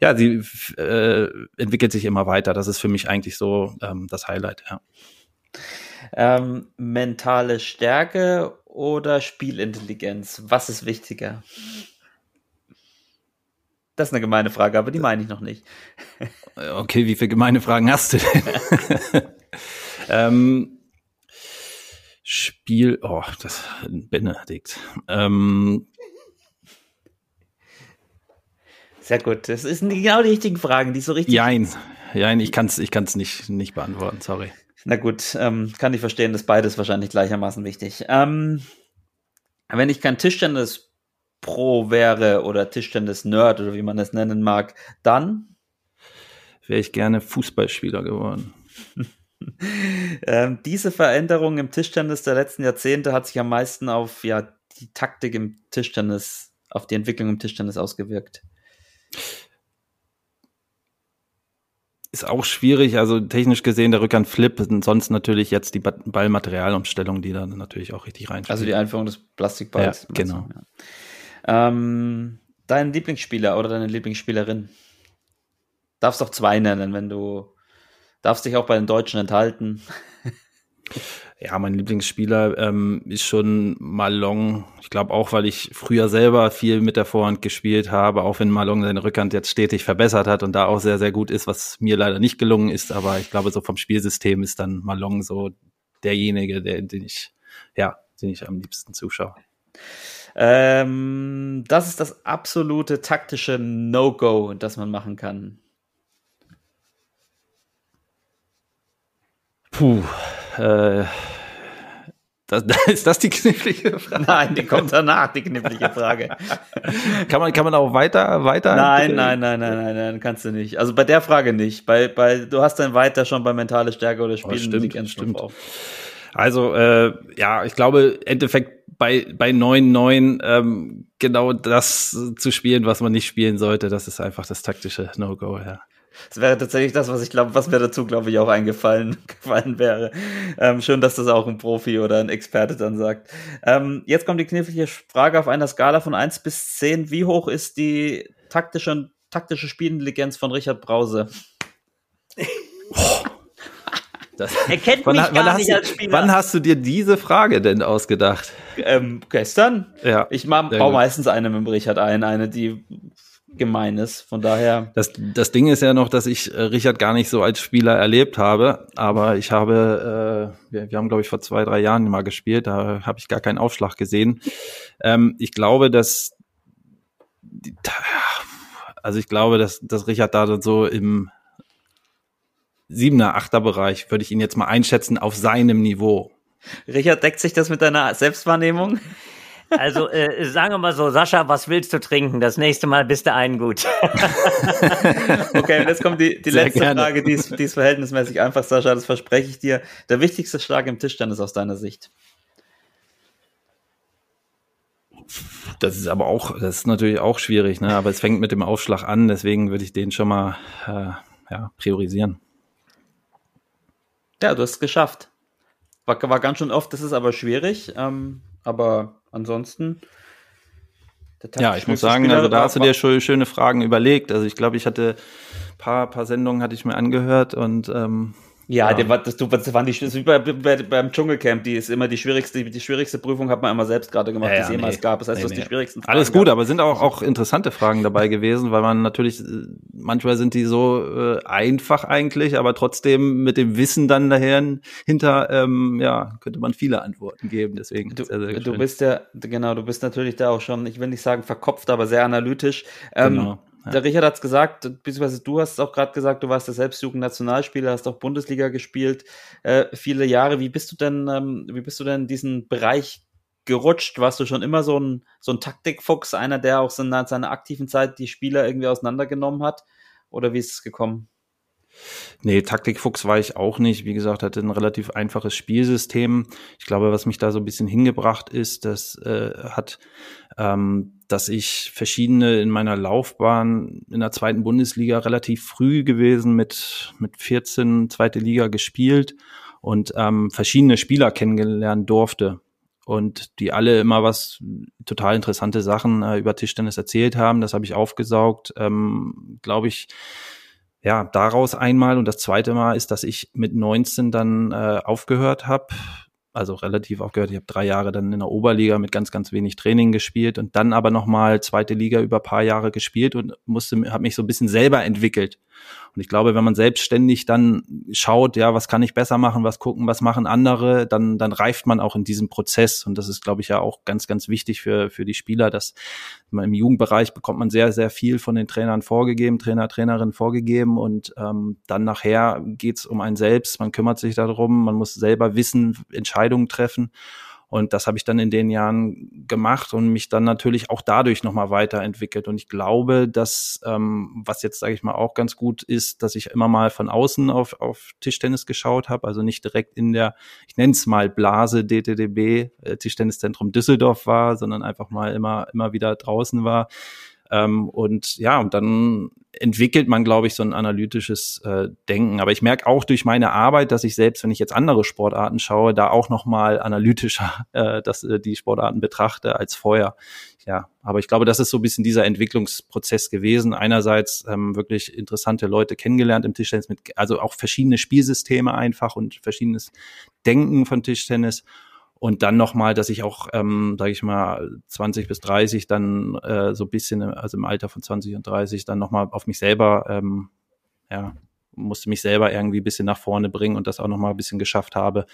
ja, sie äh, entwickelt sich immer weiter. Das ist für mich eigentlich so ähm, das Highlight, ja. Ähm, mentale Stärke oder Spielintelligenz? Was ist wichtiger? Das ist eine gemeine Frage, aber die meine ich noch nicht. Okay, wie viele gemeine Fragen hast du denn? ähm, Spiel, oh, das Benedikt. Ähm, Sehr gut. Das sind genau die richtigen Fragen, die so richtig. Jein, jein, ich kann es ich kann's nicht, nicht beantworten, sorry. Na gut, ähm, kann ich verstehen, dass beides wahrscheinlich gleichermaßen wichtig. Ähm, wenn ich kein Tischtennis-Pro wäre oder Tischtennis-Nerd oder wie man es nennen mag, dann wäre ich gerne Fußballspieler geworden. ähm, diese Veränderung im Tischtennis der letzten Jahrzehnte hat sich am meisten auf ja, die Taktik im Tischtennis, auf die Entwicklung im Tischtennis ausgewirkt. Ist auch schwierig, also technisch gesehen der Rückhand Flip und sonst natürlich jetzt die Ballmaterialumstellung, die da natürlich auch richtig reinspielt. Also die Einführung des Plastikballs. Ja, genau. Ja. Ähm, dein Lieblingsspieler oder deine Lieblingsspielerin? Darfst auch zwei nennen, wenn du darfst dich auch bei den Deutschen enthalten. Ja, mein Lieblingsspieler ähm, ist schon Malong. Ich glaube auch, weil ich früher selber viel mit der Vorhand gespielt habe, auch wenn Malong seine Rückhand jetzt stetig verbessert hat und da auch sehr, sehr gut ist, was mir leider nicht gelungen ist. Aber ich glaube, so vom Spielsystem ist dann Malong so derjenige, der, den ich, ja, den ich am liebsten zuschaue. Ähm, das ist das absolute taktische No-Go, das man machen kann. Puh, äh, das, ist das die knifflige Frage? Nein, die kommt danach, die knifflige Frage. kann man, kann man auch weiter, weiter? Nein, nein, nein, nein, nein, nein, kannst du nicht. Also bei der Frage nicht. Bei, bei, du hast dann weiter schon bei mentale Stärke oder Spielen. Oh, stimmt, stimmt. Auf. Also, äh, ja, ich glaube, Endeffekt bei, bei 9-9 ähm, genau das zu spielen, was man nicht spielen sollte, das ist einfach das taktische No-Go, ja. Das wäre tatsächlich das, was ich glaube, was mir dazu, glaube ich, auch eingefallen gefallen wäre. Ähm, schön, dass das auch ein Profi oder ein Experte dann sagt. Ähm, jetzt kommt die knifflige Frage auf einer Skala von 1 bis 10. Wie hoch ist die taktische und taktische Spielintelligenz von Richard Brause? Das, er kennt wann, mich gar wann nicht als Spieler. Wann hast du dir diese Frage denn ausgedacht? Ähm, gestern? Ja. Ich baue meistens eine mit dem Richard ein, eine, die gemein ist. Von daher. Das, das Ding ist ja noch, dass ich äh, Richard gar nicht so als Spieler erlebt habe, aber ich habe, äh, wir, wir haben, glaube ich, vor zwei, drei Jahren mal gespielt, da habe ich gar keinen Aufschlag gesehen. Ähm, ich glaube, dass also ich glaube, dass, dass Richard da so im siebener, achter Bereich würde ich ihn jetzt mal einschätzen auf seinem Niveau. Richard, deckt sich das mit deiner Selbstwahrnehmung? Also äh, sagen wir mal so, Sascha, was willst du trinken? Das nächste Mal bist du einen gut. okay, und jetzt kommt die, die letzte gerne. Frage, die ist, die ist verhältnismäßig einfach, Sascha, das verspreche ich dir. Der wichtigste Schlag im Tischstand ist aus deiner Sicht. Das ist aber auch, das ist natürlich auch schwierig, ne? Aber es fängt mit dem Aufschlag an, deswegen würde ich den schon mal äh, ja, priorisieren. Ja, du hast es geschafft. War, war ganz schön oft, das ist aber schwierig. Ähm, aber ansonsten Ja, ich muss sagen, also da hast du dir schon schöne Fragen überlegt. Also ich glaube, ich hatte paar, paar Sendungen hatte ich mir angehört und ähm, ja, ja. War, das, das waren die, das wie bei, bei, beim Dschungelcamp, die ist immer die schwierigste, die schwierigste Prüfung hat man immer selbst gerade gemacht, ja, die es jemals nee. gab. Das heißt, nee, du hast nee. die schwierigsten Fragen Alles gut, gab. aber sind auch, auch interessante Fragen dabei gewesen, weil man natürlich, manchmal sind die so äh, einfach eigentlich, aber trotzdem mit dem Wissen dann daher hinter, ähm, ja, könnte man viele Antworten geben. Deswegen. Du, sehr, sehr du bist ja, genau, du bist natürlich da auch schon, ich will nicht sagen verkopft, aber sehr analytisch. Ähm, genau. Der Richard hat es gesagt, beziehungsweise du hast es auch gerade gesagt, du warst ja selbst Jugendnationalspieler, hast auch Bundesliga gespielt, äh, viele Jahre. Wie bist du denn, ähm, wie bist du denn in diesen Bereich gerutscht? Warst du schon immer so ein, so ein Taktikfuchs, einer, der auch in seiner aktiven Zeit die Spieler irgendwie auseinandergenommen hat? Oder wie ist es gekommen? Nee, Taktikfuchs war ich auch nicht. Wie gesagt, hatte ein relativ einfaches Spielsystem. Ich glaube, was mich da so ein bisschen hingebracht ist, das äh, hat, ähm, dass ich verschiedene in meiner Laufbahn in der zweiten Bundesliga relativ früh gewesen mit, mit 14 zweite Liga gespielt und ähm, verschiedene Spieler kennengelernt durfte und die alle immer was total interessante Sachen äh, über Tischtennis erzählt haben. Das habe ich aufgesaugt. Ähm, Glaube ich, ja, daraus einmal und das zweite Mal ist, dass ich mit 19 dann äh, aufgehört habe, also relativ aufgehört. Ich habe drei Jahre dann in der Oberliga mit ganz, ganz wenig Training gespielt und dann aber nochmal zweite Liga über paar Jahre gespielt und musste, habe mich so ein bisschen selber entwickelt. Und ich glaube, wenn man selbstständig dann schaut, ja, was kann ich besser machen, was gucken, was machen andere, dann, dann reift man auch in diesem Prozess. Und das ist, glaube ich, ja auch ganz, ganz wichtig für, für die Spieler, dass man im Jugendbereich bekommt man sehr, sehr viel von den Trainern vorgegeben, Trainer, Trainerin vorgegeben und ähm, dann nachher geht's um einen selbst, man kümmert sich darum, man muss selber wissen, Entscheidungen treffen. Und das habe ich dann in den Jahren gemacht und mich dann natürlich auch dadurch nochmal weiterentwickelt. Und ich glaube, dass, ähm, was jetzt, sage ich mal, auch ganz gut ist, dass ich immer mal von außen auf, auf Tischtennis geschaut habe, also nicht direkt in der, ich nenne es mal Blase DTDB, äh, Tischtenniszentrum Düsseldorf war, sondern einfach mal immer, immer wieder draußen war. Ähm, und ja, und dann entwickelt man, glaube ich, so ein analytisches äh, Denken. Aber ich merke auch durch meine Arbeit, dass ich selbst, wenn ich jetzt andere Sportarten schaue, da auch noch mal analytischer äh, dass, äh, die Sportarten betrachte als vorher. Ja, aber ich glaube, das ist so ein bisschen dieser Entwicklungsprozess gewesen. Einerseits ähm, wirklich interessante Leute kennengelernt im Tischtennis, mit, also auch verschiedene Spielsysteme einfach und verschiedenes Denken von Tischtennis und dann nochmal, dass ich auch, ähm, sage ich mal, 20 bis 30 dann äh, so bisschen, also im Alter von 20 und 30 dann nochmal auf mich selber, ähm, ja, musste mich selber irgendwie ein bisschen nach vorne bringen und das auch nochmal ein bisschen geschafft habe.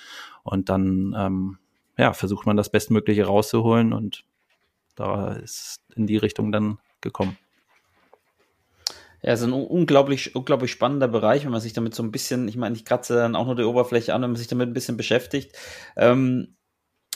Und dann, ähm, ja, versucht man das Bestmögliche rauszuholen und da ist in die Richtung dann gekommen. Ja, es ist ein unglaublich, unglaublich spannender Bereich, wenn man sich damit so ein bisschen, ich meine, ich kratze dann auch nur die Oberfläche an, wenn man sich damit ein bisschen beschäftigt. Ähm,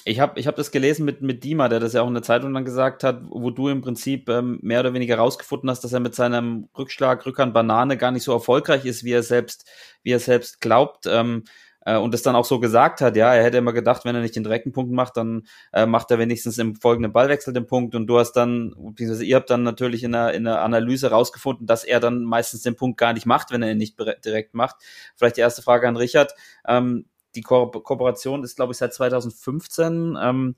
ich habe ich hab das gelesen mit, mit Dima, der das ja auch in der Zeitung dann gesagt hat, wo du im Prinzip ähm, mehr oder weniger rausgefunden hast, dass er mit seinem Rückschlag, Rückhand Banane gar nicht so erfolgreich ist, wie er selbst, wie er selbst glaubt. Ähm, äh, und es dann auch so gesagt hat, ja, er hätte immer gedacht, wenn er nicht den direkten Punkt macht, dann äh, macht er wenigstens im folgenden Ballwechsel den Punkt und du hast dann, beziehungsweise ihr habt dann natürlich in der, in der Analyse rausgefunden, dass er dann meistens den Punkt gar nicht macht, wenn er ihn nicht direkt macht. Vielleicht die erste Frage an Richard. Ähm, die Ko Kooperation ist, glaube ich, seit 2015. Ähm,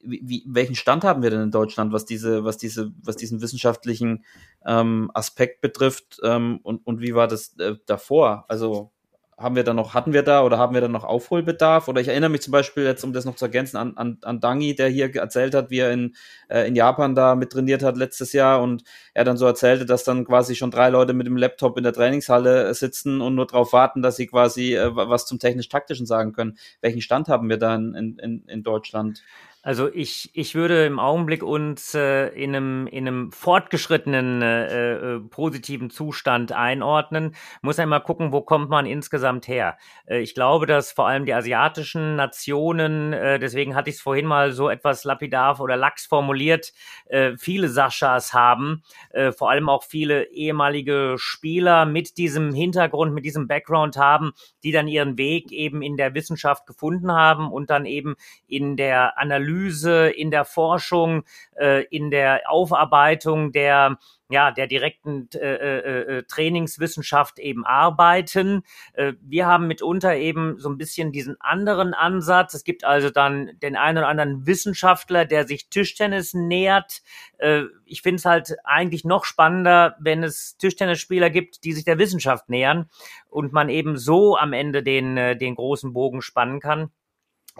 wie, welchen Stand haben wir denn in Deutschland, was diese, was diese, was diesen wissenschaftlichen ähm, Aspekt betrifft? Ähm, und, und wie war das äh, davor? Also haben wir da noch, hatten wir da oder haben wir da noch Aufholbedarf? Oder ich erinnere mich zum Beispiel jetzt, um das noch zu ergänzen, an, an, an Dangi, der hier erzählt hat, wie er in, äh, in Japan da mit trainiert hat letztes Jahr und er dann so erzählte, dass dann quasi schon drei Leute mit dem Laptop in der Trainingshalle sitzen und nur darauf warten, dass sie quasi äh, was zum technisch-taktischen sagen können. Welchen Stand haben wir da in, in, in Deutschland? Also ich, ich würde im Augenblick uns äh, in, einem, in einem fortgeschrittenen äh, äh, positiven Zustand einordnen. Muss einmal gucken, wo kommt man insgesamt her. Äh, ich glaube, dass vor allem die asiatischen Nationen, äh, deswegen hatte ich es vorhin mal so etwas lapidar oder lax formuliert, äh, viele Saschas haben, äh, vor allem auch viele ehemalige Spieler mit diesem Hintergrund, mit diesem Background haben, die dann ihren Weg eben in der Wissenschaft gefunden haben und dann eben in der Analyse Analyse, in der Forschung, äh, in der Aufarbeitung der ja, der direkten äh, äh, äh, Trainingswissenschaft eben arbeiten. Äh, wir haben mitunter eben so ein bisschen diesen anderen Ansatz. Es gibt also dann den einen oder anderen Wissenschaftler, der sich Tischtennis nähert. Äh, ich finde es halt eigentlich noch spannender, wenn es Tischtennisspieler gibt, die sich der Wissenschaft nähern und man eben so am Ende den, äh, den großen Bogen spannen kann.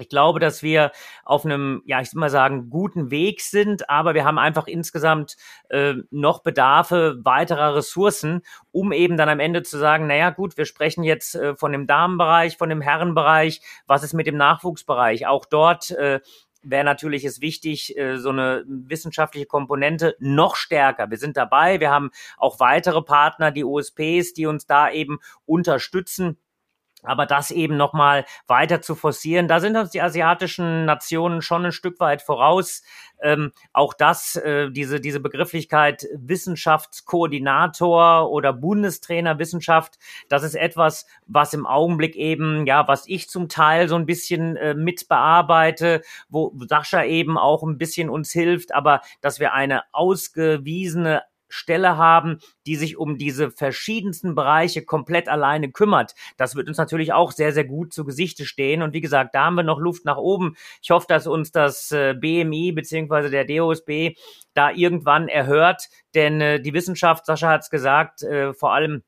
Ich glaube, dass wir auf einem, ja, ich will mal sagen, guten Weg sind, aber wir haben einfach insgesamt äh, noch Bedarfe weiterer Ressourcen, um eben dann am Ende zu sagen, naja gut, wir sprechen jetzt äh, von dem Damenbereich, von dem Herrenbereich, was ist mit dem Nachwuchsbereich? Auch dort äh, wäre natürlich es wichtig, äh, so eine wissenschaftliche Komponente noch stärker. Wir sind dabei, wir haben auch weitere Partner, die OSPs, die uns da eben unterstützen aber das eben nochmal weiter zu forcieren, da sind uns die asiatischen Nationen schon ein Stück weit voraus. Ähm, auch das, äh, diese, diese Begrifflichkeit Wissenschaftskoordinator oder Bundestrainer Wissenschaft, das ist etwas, was im Augenblick eben, ja, was ich zum Teil so ein bisschen äh, mit bearbeite, wo Sascha eben auch ein bisschen uns hilft, aber dass wir eine ausgewiesene Stelle haben, die sich um diese verschiedensten Bereiche komplett alleine kümmert. Das wird uns natürlich auch sehr, sehr gut zu Gesichte stehen. Und wie gesagt, da haben wir noch Luft nach oben. Ich hoffe, dass uns das äh, BMI beziehungsweise der DOSB da irgendwann erhört, denn äh, die Wissenschaft, Sascha hat es gesagt, äh, vor allem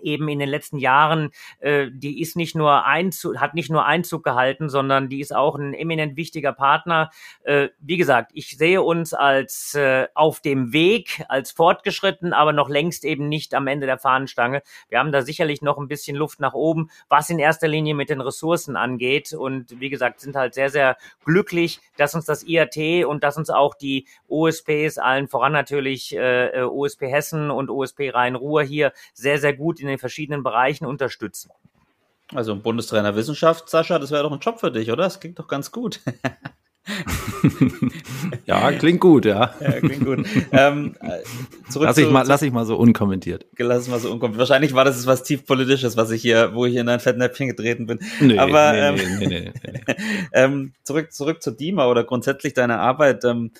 eben in den letzten Jahren, äh, die ist nicht nur Einzug, hat nicht nur Einzug gehalten, sondern die ist auch ein eminent wichtiger Partner. Äh, wie gesagt, ich sehe uns als äh, auf dem Weg, als fortgeschritten, aber noch längst eben nicht am Ende der Fahnenstange. Wir haben da sicherlich noch ein bisschen Luft nach oben, was in erster Linie mit den Ressourcen angeht. Und wie gesagt, sind halt sehr, sehr glücklich, dass uns das IAT und dass uns auch die OSPs, allen voran natürlich äh, äh OSP Hessen und OSP Rhein-Ruhr hier sehr, sehr gut in den verschiedenen Bereichen unterstützen. Also ein Bundestrainer Wissenschaft, Sascha, das wäre doch ein Job für dich, oder? Das klingt doch ganz gut. ja, klingt gut, ja. ja klingt gut. Ähm, zurück lass, ich mal, lass ich mal so unkommentiert. Lass es mal so unkommentiert. Wahrscheinlich war das was tief politisches, was ich hier, wo ich in ein Fettnäpfchen getreten bin. Nee, Aber nee, ähm, nee, nee, nee, nee. ähm, zurück, zurück zu Dima oder grundsätzlich deiner Arbeit. Ähm, äh,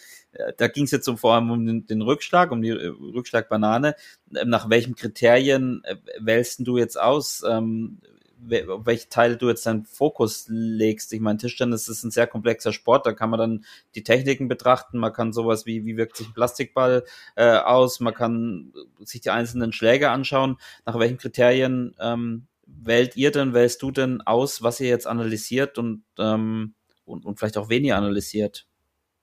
da ging es jetzt um, vor allem um den, den, Rückschlag, um die äh, Rückschlagbanane. Ähm, nach welchen Kriterien äh, wählst du jetzt aus? Ähm, welche Teile du jetzt deinen Fokus legst. Ich meine, Tischtennis ist ein sehr komplexer Sport, da kann man dann die Techniken betrachten, man kann sowas wie, wie wirkt sich ein Plastikball äh, aus, man kann sich die einzelnen Schläge anschauen. Nach welchen Kriterien ähm, wählt ihr denn, wählst du denn aus, was ihr jetzt analysiert und, ähm, und, und vielleicht auch weniger analysiert?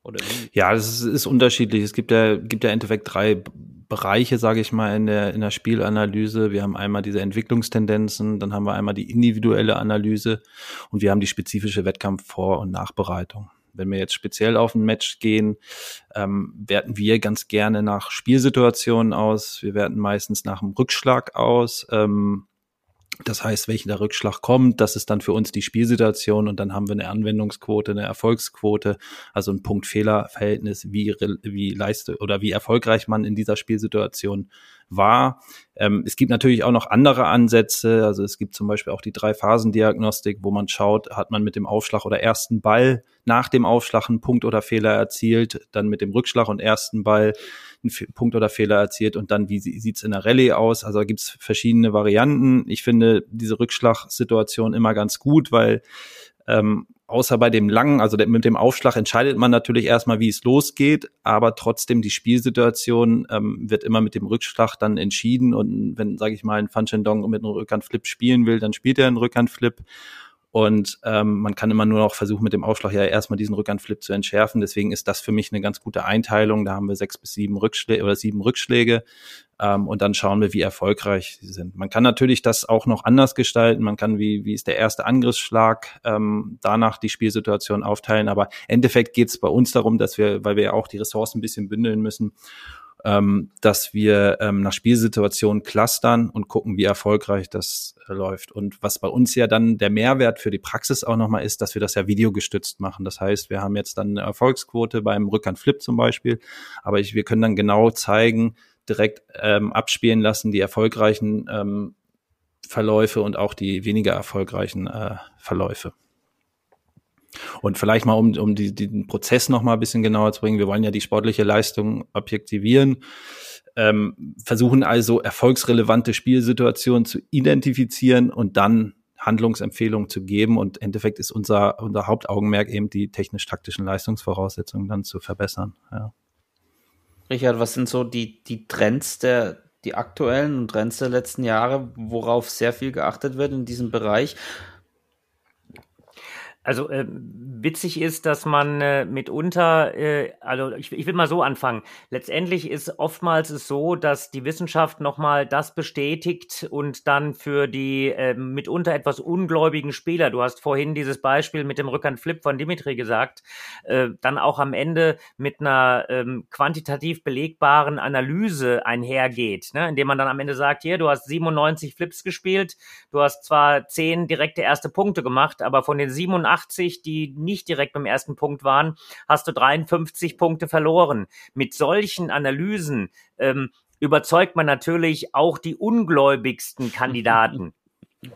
Oder wie? Ja, es ist, ist unterschiedlich. Es gibt ja, gibt ja im Endeffekt drei Bereiche, sage ich mal, in der, in der Spielanalyse. Wir haben einmal diese Entwicklungstendenzen, dann haben wir einmal die individuelle Analyse und wir haben die spezifische Wettkampf-Vor- und Nachbereitung. Wenn wir jetzt speziell auf ein Match gehen, ähm, werten wir ganz gerne nach Spielsituationen aus. Wir werten meistens nach einem Rückschlag aus. Ähm, das heißt, welcher Rückschlag kommt, das ist dann für uns die Spielsituation und dann haben wir eine Anwendungsquote, eine Erfolgsquote, also ein Punkt-Fehler-Verhältnis, wie, wie leiste oder wie erfolgreich man in dieser Spielsituation war. Ähm, es gibt natürlich auch noch andere Ansätze. Also es gibt zum Beispiel auch die Drei-Phasen-Diagnostik, wo man schaut, hat man mit dem Aufschlag oder ersten Ball nach dem Aufschlag einen Punkt oder Fehler erzielt, dann mit dem Rückschlag und ersten Ball einen Punkt oder Fehler erzielt und dann, wie sieht's in der Rallye aus? Also da gibt's verschiedene Varianten. Ich finde diese Rückschlagsituation immer ganz gut, weil ähm, außer bei dem langen, also mit dem Aufschlag entscheidet man natürlich erstmal, wie es losgeht, aber trotzdem die Spielsituation ähm, wird immer mit dem Rückschlag dann entschieden. Und wenn, sage ich mal, ein Fan Shendong mit einem Rückhandflip spielen will, dann spielt er einen Rückhandflip und ähm, man kann immer nur noch versuchen, mit dem Aufschlag ja erstmal diesen Rückhandflip zu entschärfen. Deswegen ist das für mich eine ganz gute Einteilung. Da haben wir sechs bis sieben Rückschläge oder sieben Rückschläge. Ähm, und dann schauen wir, wie erfolgreich sie sind. Man kann natürlich das auch noch anders gestalten. Man kann, wie, wie ist der erste Angriffsschlag, ähm, danach die Spielsituation aufteilen. Aber im Endeffekt geht es bei uns darum, dass wir, weil wir ja auch die Ressourcen ein bisschen bündeln müssen, ähm, dass wir ähm, nach Spielsituationen clustern und gucken, wie erfolgreich das äh, läuft. Und was bei uns ja dann der Mehrwert für die Praxis auch nochmal ist, dass wir das ja videogestützt machen. Das heißt, wir haben jetzt dann eine Erfolgsquote beim Rückhandflip zum Beispiel, aber ich, wir können dann genau zeigen, direkt ähm, abspielen lassen, die erfolgreichen ähm, Verläufe und auch die weniger erfolgreichen äh, Verläufe. Und vielleicht mal, um, um die, den Prozess noch mal ein bisschen genauer zu bringen. Wir wollen ja die sportliche Leistung objektivieren, ähm, versuchen also erfolgsrelevante Spielsituationen zu identifizieren und dann Handlungsempfehlungen zu geben. Und im Endeffekt ist unser, unser Hauptaugenmerk eben die technisch-taktischen Leistungsvoraussetzungen dann zu verbessern. Ja. Richard, was sind so die, die Trends der, die aktuellen Trends der letzten Jahre, worauf sehr viel geachtet wird in diesem Bereich? Also äh, witzig ist, dass man äh, mitunter, äh, also ich, ich will mal so anfangen. Letztendlich ist oftmals es so, dass die Wissenschaft nochmal das bestätigt und dann für die äh, mitunter etwas ungläubigen Spieler, du hast vorhin dieses Beispiel mit dem Rückhandflip von Dimitri gesagt, äh, dann auch am Ende mit einer ähm, quantitativ belegbaren Analyse einhergeht, ne? indem man dann am Ende sagt, hier, du hast 97 Flips gespielt, du hast zwar 10 direkte erste Punkte gemacht, aber von den 87 80, die nicht direkt beim ersten Punkt waren, hast du 53 Punkte verloren. Mit solchen Analysen ähm, überzeugt man natürlich auch die ungläubigsten Kandidaten.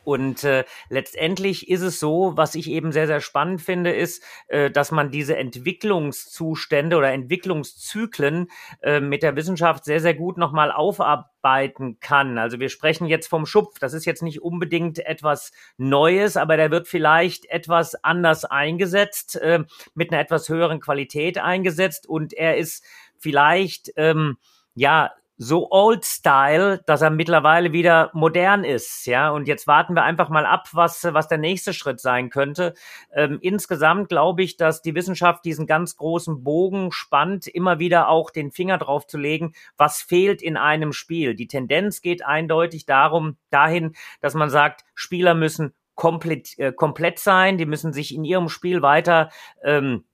Und äh, letztendlich ist es so, was ich eben sehr, sehr spannend finde, ist, äh, dass man diese Entwicklungszustände oder Entwicklungszyklen äh, mit der Wissenschaft sehr, sehr gut nochmal aufarbeiten kann. Also wir sprechen jetzt vom Schupf. Das ist jetzt nicht unbedingt etwas Neues, aber der wird vielleicht etwas anders eingesetzt, äh, mit einer etwas höheren Qualität eingesetzt und er ist vielleicht, ähm, ja, so old style, dass er mittlerweile wieder modern ist, ja. Und jetzt warten wir einfach mal ab, was, was der nächste Schritt sein könnte. Ähm, insgesamt glaube ich, dass die Wissenschaft diesen ganz großen Bogen spannt, immer wieder auch den Finger drauf zu legen, was fehlt in einem Spiel. Die Tendenz geht eindeutig darum, dahin, dass man sagt, Spieler müssen komplett, äh, komplett sein, die müssen sich in ihrem Spiel weiter, ähm,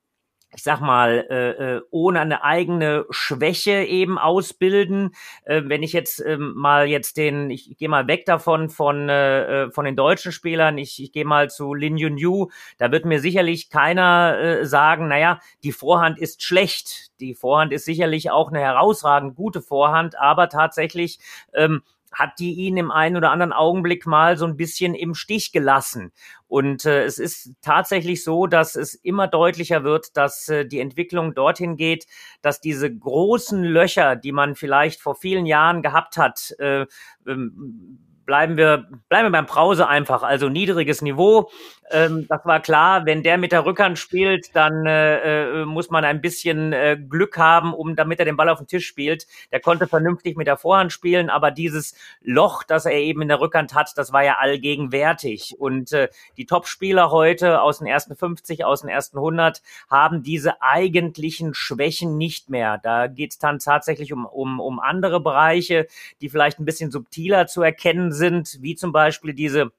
ich sag mal, äh, äh, ohne eine eigene Schwäche eben ausbilden. Äh, wenn ich jetzt ähm, mal jetzt den, ich, ich gehe mal weg davon von äh, äh, von den deutschen Spielern, ich, ich gehe mal zu Lin Yun Yu, da wird mir sicherlich keiner äh, sagen, naja, die Vorhand ist schlecht. Die Vorhand ist sicherlich auch eine herausragend gute Vorhand, aber tatsächlich ähm, hat die ihn im einen oder anderen Augenblick mal so ein bisschen im Stich gelassen. Und äh, es ist tatsächlich so, dass es immer deutlicher wird, dass äh, die Entwicklung dorthin geht, dass diese großen Löcher, die man vielleicht vor vielen Jahren gehabt hat, äh, ähm, bleiben wir, bleiben wir beim Brause einfach, also niedriges Niveau. Ähm, das war klar, wenn der mit der Rückhand spielt, dann äh, äh, muss man ein bisschen äh, Glück haben, um damit er den Ball auf den Tisch spielt. Der konnte vernünftig mit der Vorhand spielen, aber dieses Loch, das er eben in der Rückhand hat, das war ja allgegenwärtig. Und äh, die Top-Spieler heute aus den ersten 50, aus den ersten 100 haben diese eigentlichen Schwächen nicht mehr. Da geht es dann tatsächlich um, um, um andere Bereiche, die vielleicht ein bisschen subtiler zu erkennen sind, wie zum Beispiel diese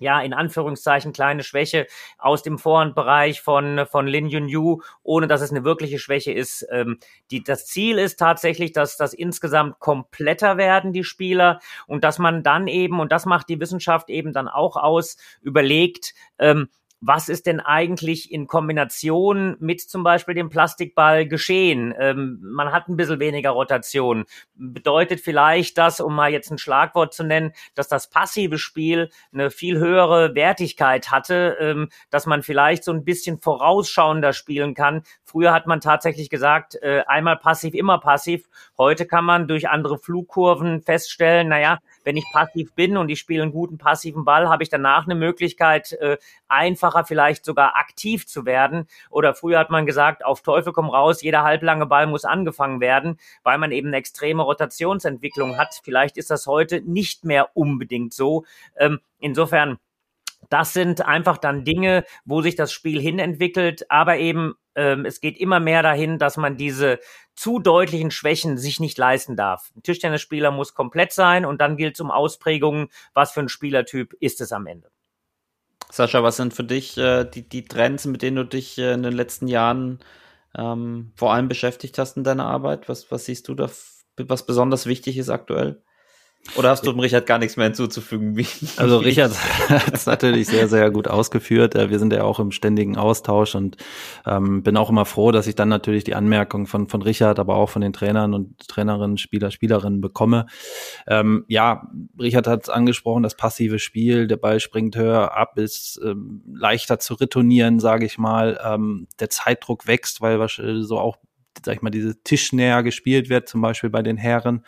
ja, in Anführungszeichen kleine Schwäche aus dem Vorhandbereich von, von Lin Yun Yu, ohne dass es eine wirkliche Schwäche ist. Ähm, die, das Ziel ist tatsächlich, dass das insgesamt kompletter werden, die Spieler, und dass man dann eben, und das macht die Wissenschaft eben dann auch aus, überlegt, ähm, was ist denn eigentlich in Kombination mit zum Beispiel dem Plastikball geschehen? Ähm, man hat ein bisschen weniger Rotation. Bedeutet vielleicht das, um mal jetzt ein Schlagwort zu nennen, dass das passive Spiel eine viel höhere Wertigkeit hatte, ähm, dass man vielleicht so ein bisschen vorausschauender spielen kann. Früher hat man tatsächlich gesagt, äh, einmal passiv, immer passiv. Heute kann man durch andere Flugkurven feststellen, naja, wenn ich passiv bin und ich spiele einen guten passiven Ball, habe ich danach eine Möglichkeit, äh, einfacher vielleicht sogar aktiv zu werden. Oder früher hat man gesagt, auf Teufel komm raus, jeder halblange Ball muss angefangen werden, weil man eben eine extreme Rotationsentwicklung hat. Vielleicht ist das heute nicht mehr unbedingt so. Ähm, insofern das sind einfach dann Dinge, wo sich das Spiel hinentwickelt, aber eben ähm, es geht immer mehr dahin, dass man diese zu deutlichen Schwächen sich nicht leisten darf. Ein Tischtennisspieler muss komplett sein und dann gilt es um Ausprägungen, was für ein Spielertyp ist es am Ende. Sascha, was sind für dich äh, die, die Trends, mit denen du dich äh, in den letzten Jahren ähm, vor allem beschäftigt hast in deiner Arbeit? Was, was siehst du da, was besonders wichtig ist aktuell? Oder hast du dem Richard gar nichts mehr hinzuzufügen? Wie, also Richard hat es natürlich sehr, sehr gut ausgeführt. Äh, wir sind ja auch im ständigen Austausch und ähm, bin auch immer froh, dass ich dann natürlich die Anmerkung von, von Richard, aber auch von den Trainern und Trainerinnen, Spieler, Spielerinnen bekomme. Ähm, ja, Richard hat es angesprochen, das passive Spiel, der Ball springt höher ab, ist ähm, leichter zu retournieren, sage ich mal. Ähm, der Zeitdruck wächst, weil so auch, sag ich mal, diese Tischnäher gespielt wird, zum Beispiel bei den Herren.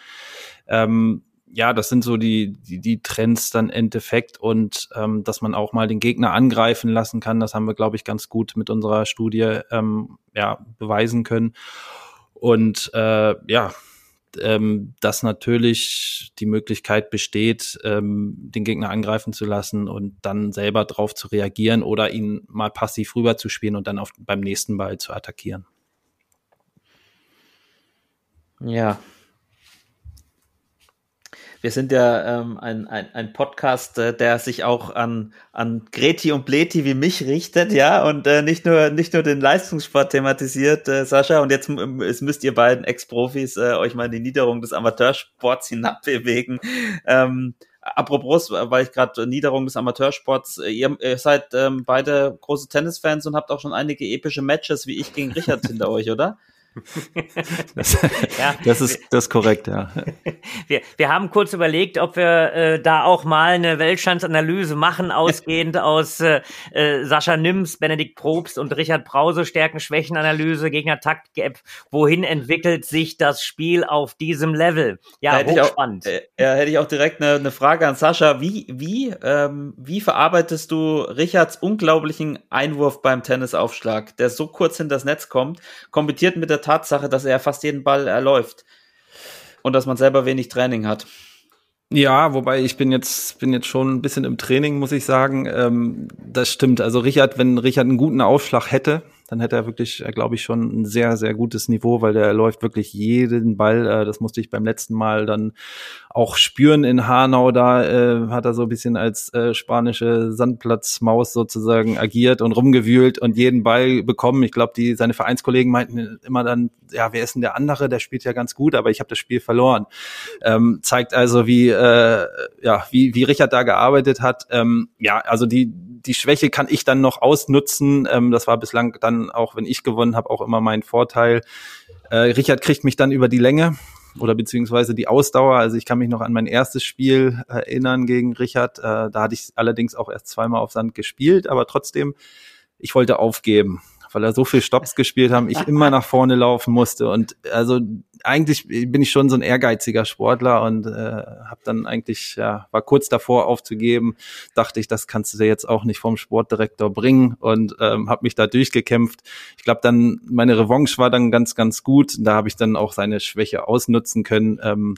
Ähm, ja, das sind so die, die, die Trends dann Endeffekt und ähm, dass man auch mal den Gegner angreifen lassen kann, das haben wir, glaube ich, ganz gut mit unserer Studie ähm, ja, beweisen können. Und äh, ja, ähm, dass natürlich die Möglichkeit besteht, ähm, den Gegner angreifen zu lassen und dann selber drauf zu reagieren oder ihn mal passiv rüber zu spielen und dann auf, beim nächsten Ball zu attackieren. Ja, wir sind ja ähm, ein, ein, ein Podcast, äh, der sich auch an, an Greti und Bleti wie mich richtet, ja, und äh, nicht nur nicht nur den Leistungssport thematisiert, äh, Sascha. Und jetzt, jetzt müsst ihr beiden Ex-Profis äh, euch mal in die Niederung des Amateursports hinabbewegen. Ähm, apropos, weil ich gerade Niederung des Amateursports, äh, ihr, ihr seid ähm, beide große Tennisfans und habt auch schon einige epische Matches wie ich gegen Richard hinter euch, oder? Das, ja, das, ist das ist korrekt, ja. Wir, wir haben kurz überlegt, ob wir äh, da auch mal eine Weltstandsanalyse machen, ausgehend aus äh, äh, Sascha Nims, Benedikt Probst und Richard Brause, Stärken-Schwächen-Analyse, Gegner-Taktik-App. Wohin entwickelt sich das Spiel auf diesem Level? Ja, da hochspannend. Auch, äh, ja, hätte ich auch direkt eine, eine Frage an Sascha. Wie, wie, ähm, wie verarbeitest du Richards unglaublichen Einwurf beim Tennisaufschlag, der so kurz hinter das Netz kommt, kombiniert mit der Tatsache, dass er fast jeden Ball erläuft und dass man selber wenig Training hat. Ja, wobei ich bin jetzt bin jetzt schon ein bisschen im Training, muss ich sagen. Ähm, das stimmt. Also Richard, wenn Richard einen guten Aufschlag hätte, dann hätte er wirklich, äh, glaube ich, schon ein sehr, sehr gutes Niveau, weil der läuft wirklich jeden Ball. Äh, das musste ich beim letzten Mal dann auch spüren in Hanau. Da äh, hat er so ein bisschen als äh, spanische Sandplatzmaus sozusagen agiert und rumgewühlt und jeden Ball bekommen. Ich glaube, die seine Vereinskollegen meinten immer dann, ja, wer ist denn der andere? Der spielt ja ganz gut, aber ich habe das Spiel verloren. Ähm, zeigt also, wie äh, ja, wie wie Richard da gearbeitet hat. Ähm, ja, also die die Schwäche kann ich dann noch ausnutzen. Ähm, das war bislang dann auch, wenn ich gewonnen habe, auch immer mein Vorteil. Äh, Richard kriegt mich dann über die Länge oder beziehungsweise die Ausdauer. Also ich kann mich noch an mein erstes Spiel erinnern gegen Richard. Äh, da hatte ich allerdings auch erst zweimal auf Sand gespielt, aber trotzdem, ich wollte aufgeben weil er so viel Stops gespielt haben, ich immer nach vorne laufen musste. Und also eigentlich bin ich schon so ein ehrgeiziger Sportler und äh, habe dann eigentlich, ja, war kurz davor aufzugeben, dachte ich, das kannst du dir jetzt auch nicht vom Sportdirektor bringen und ähm, habe mich da durchgekämpft. Ich glaube dann, meine Revanche war dann ganz, ganz gut. Da habe ich dann auch seine Schwäche ausnutzen können. Ähm,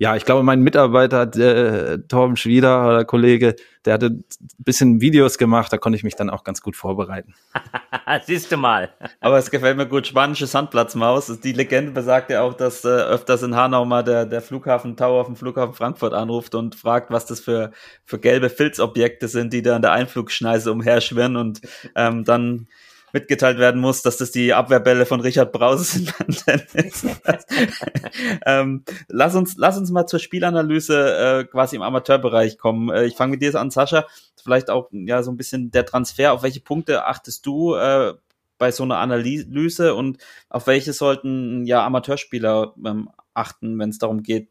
ja, ich glaube, mein Mitarbeiter, der, Torben Schwieder oder Kollege, der hatte ein bisschen Videos gemacht, da konnte ich mich dann auch ganz gut vorbereiten. Siehst du mal. Aber es gefällt mir gut, spanische Sandplatzmaus. Die Legende besagt ja auch, dass äh, öfters in Hanau mal der, der Flughafen Tower auf dem Flughafen Frankfurt anruft und fragt, was das für, für gelbe Filzobjekte sind, die da an der Einflugschneise umherschwirren und ähm, dann mitgeteilt werden muss, dass das die Abwehrbälle von Richard Brause sind ähm, lass uns, lass uns mal zur Spielanalyse äh, quasi im Amateurbereich kommen. Äh, ich fange mit dir an, Sascha. Vielleicht auch ja so ein bisschen der Transfer. Auf welche Punkte achtest du äh, bei so einer Analyse und auf welche sollten ja Amateurspieler ähm, achten, wenn es darum geht,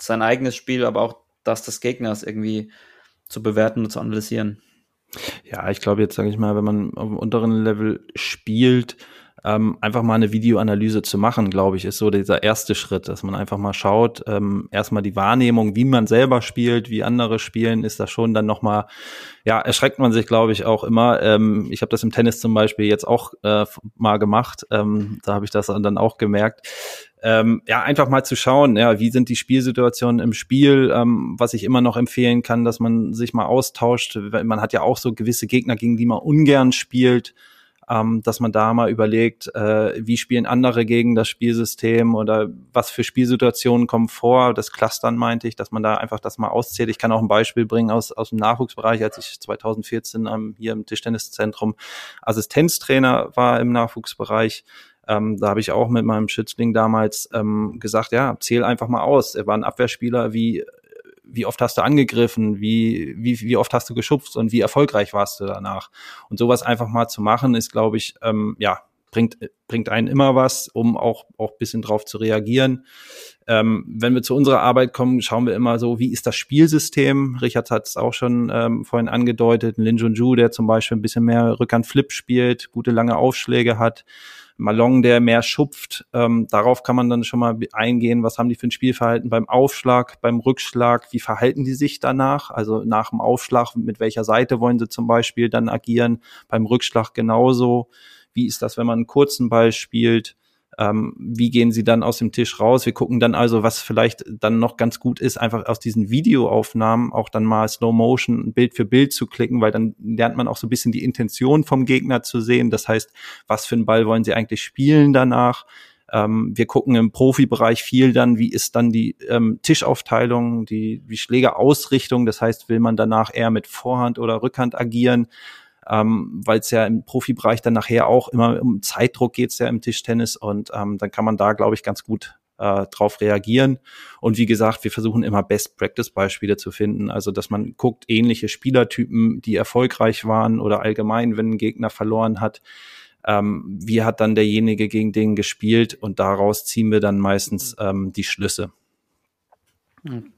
sein eigenes Spiel, aber auch das des Gegners irgendwie zu bewerten und zu analysieren? Ja, ich glaube jetzt, sage ich mal, wenn man auf dem unteren Level spielt, ähm, einfach mal eine Videoanalyse zu machen, glaube ich, ist so dieser erste Schritt, dass man einfach mal schaut, ähm, erstmal die Wahrnehmung, wie man selber spielt, wie andere spielen, ist da schon dann nochmal, ja, erschreckt man sich, glaube ich, auch immer. Ähm, ich habe das im Tennis zum Beispiel jetzt auch äh, mal gemacht, ähm, da habe ich das dann auch gemerkt ähm, ja, einfach mal zu schauen, ja, wie sind die Spielsituationen im Spiel, ähm, was ich immer noch empfehlen kann, dass man sich mal austauscht. Man hat ja auch so gewisse Gegner, gegen die man ungern spielt, ähm, dass man da mal überlegt, äh, wie spielen andere gegen das Spielsystem oder was für Spielsituationen kommen vor. Das Clustern meinte ich, dass man da einfach das mal auszählt. Ich kann auch ein Beispiel bringen aus, aus dem Nachwuchsbereich, als ich 2014 ähm, hier im Tischtenniszentrum Assistenztrainer war im Nachwuchsbereich Ähm, da habe ich auch mit meinem Schützling damals ähm, gesagt, ja, zähl einfach mal aus. Er war ein Abwehrspieler, wie wie oft hast du angegriffen, wie, wie, wie oft hast du geschubst und wie erfolgreich warst du danach. Und sowas einfach mal zu machen, ist, glaube ich, ähm, ja, bringt, bringt einen immer was, um auch, auch bisschen drauf zu reagieren. Ähm, wenn wir zu unserer Arbeit kommen, schauen wir immer so, wie ist das Spielsystem? Richard hat es auch schon ähm, vorhin angedeutet. Lin Junju, der zum Beispiel ein bisschen mehr Rückhand-Flip spielt, gute lange Aufschläge hat. Malong, der mehr schupft. Ähm, darauf kann man dann schon mal eingehen, was haben die für ein Spielverhalten beim Aufschlag, beim Rückschlag, wie verhalten die sich danach? Also nach dem Aufschlag, mit welcher Seite wollen sie zum Beispiel dann agieren? Beim Rückschlag genauso. Wie ist das, wenn man einen kurzen Ball spielt? Ähm, wie gehen sie dann aus dem Tisch raus? Wir gucken dann also, was vielleicht dann noch ganz gut ist, einfach aus diesen Videoaufnahmen auch dann mal Slow Motion Bild für Bild zu klicken, weil dann lernt man auch so ein bisschen die Intention vom Gegner zu sehen. Das heißt, was für einen Ball wollen sie eigentlich spielen danach? Ähm, wir gucken im Profibereich viel dann, wie ist dann die ähm, Tischaufteilung, die, die Schlägerausrichtung. Das heißt, will man danach eher mit Vorhand oder Rückhand agieren? Ähm, weil es ja im Profibereich dann nachher auch immer um Zeitdruck geht's ja im Tischtennis und ähm, dann kann man da, glaube ich, ganz gut äh, drauf reagieren. Und wie gesagt, wir versuchen immer Best-Practice-Beispiele zu finden. Also, dass man guckt, ähnliche Spielertypen, die erfolgreich waren oder allgemein, wenn ein Gegner verloren hat, ähm, wie hat dann derjenige gegen den gespielt und daraus ziehen wir dann meistens ähm, die Schlüsse. Hm.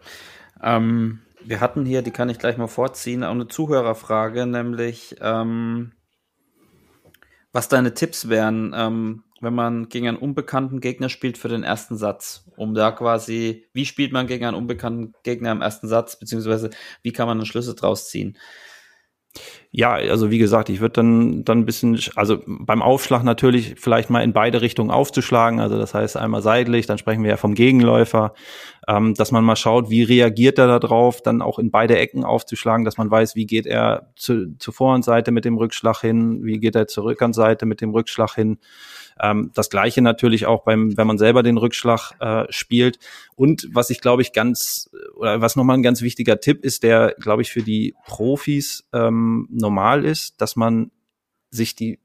Ähm, wir hatten hier, die kann ich gleich mal vorziehen, auch eine Zuhörerfrage, nämlich ähm, was deine Tipps wären, ähm, wenn man gegen einen unbekannten Gegner spielt für den ersten Satz, um da quasi, wie spielt man gegen einen unbekannten Gegner im ersten Satz, beziehungsweise wie kann man einen Schlüssel draus ziehen? Ja, also wie gesagt, ich würde dann dann ein bisschen, also beim Aufschlag natürlich vielleicht mal in beide Richtungen aufzuschlagen. Also das heißt einmal seitlich, dann sprechen wir ja vom Gegenläufer, ähm, dass man mal schaut, wie reagiert er darauf, dann auch in beide Ecken aufzuschlagen, dass man weiß, wie geht er zu, zur Vorhandseite mit dem Rückschlag hin, wie geht er zur Rückhandseite mit dem Rückschlag hin. Ähm, das gleiche natürlich auch beim, wenn man selber den Rückschlag äh, spielt. Und was ich glaube ich ganz, oder was nochmal ein ganz wichtiger Tipp ist, der glaube ich für die Profis ähm, normal ist, dass man sich die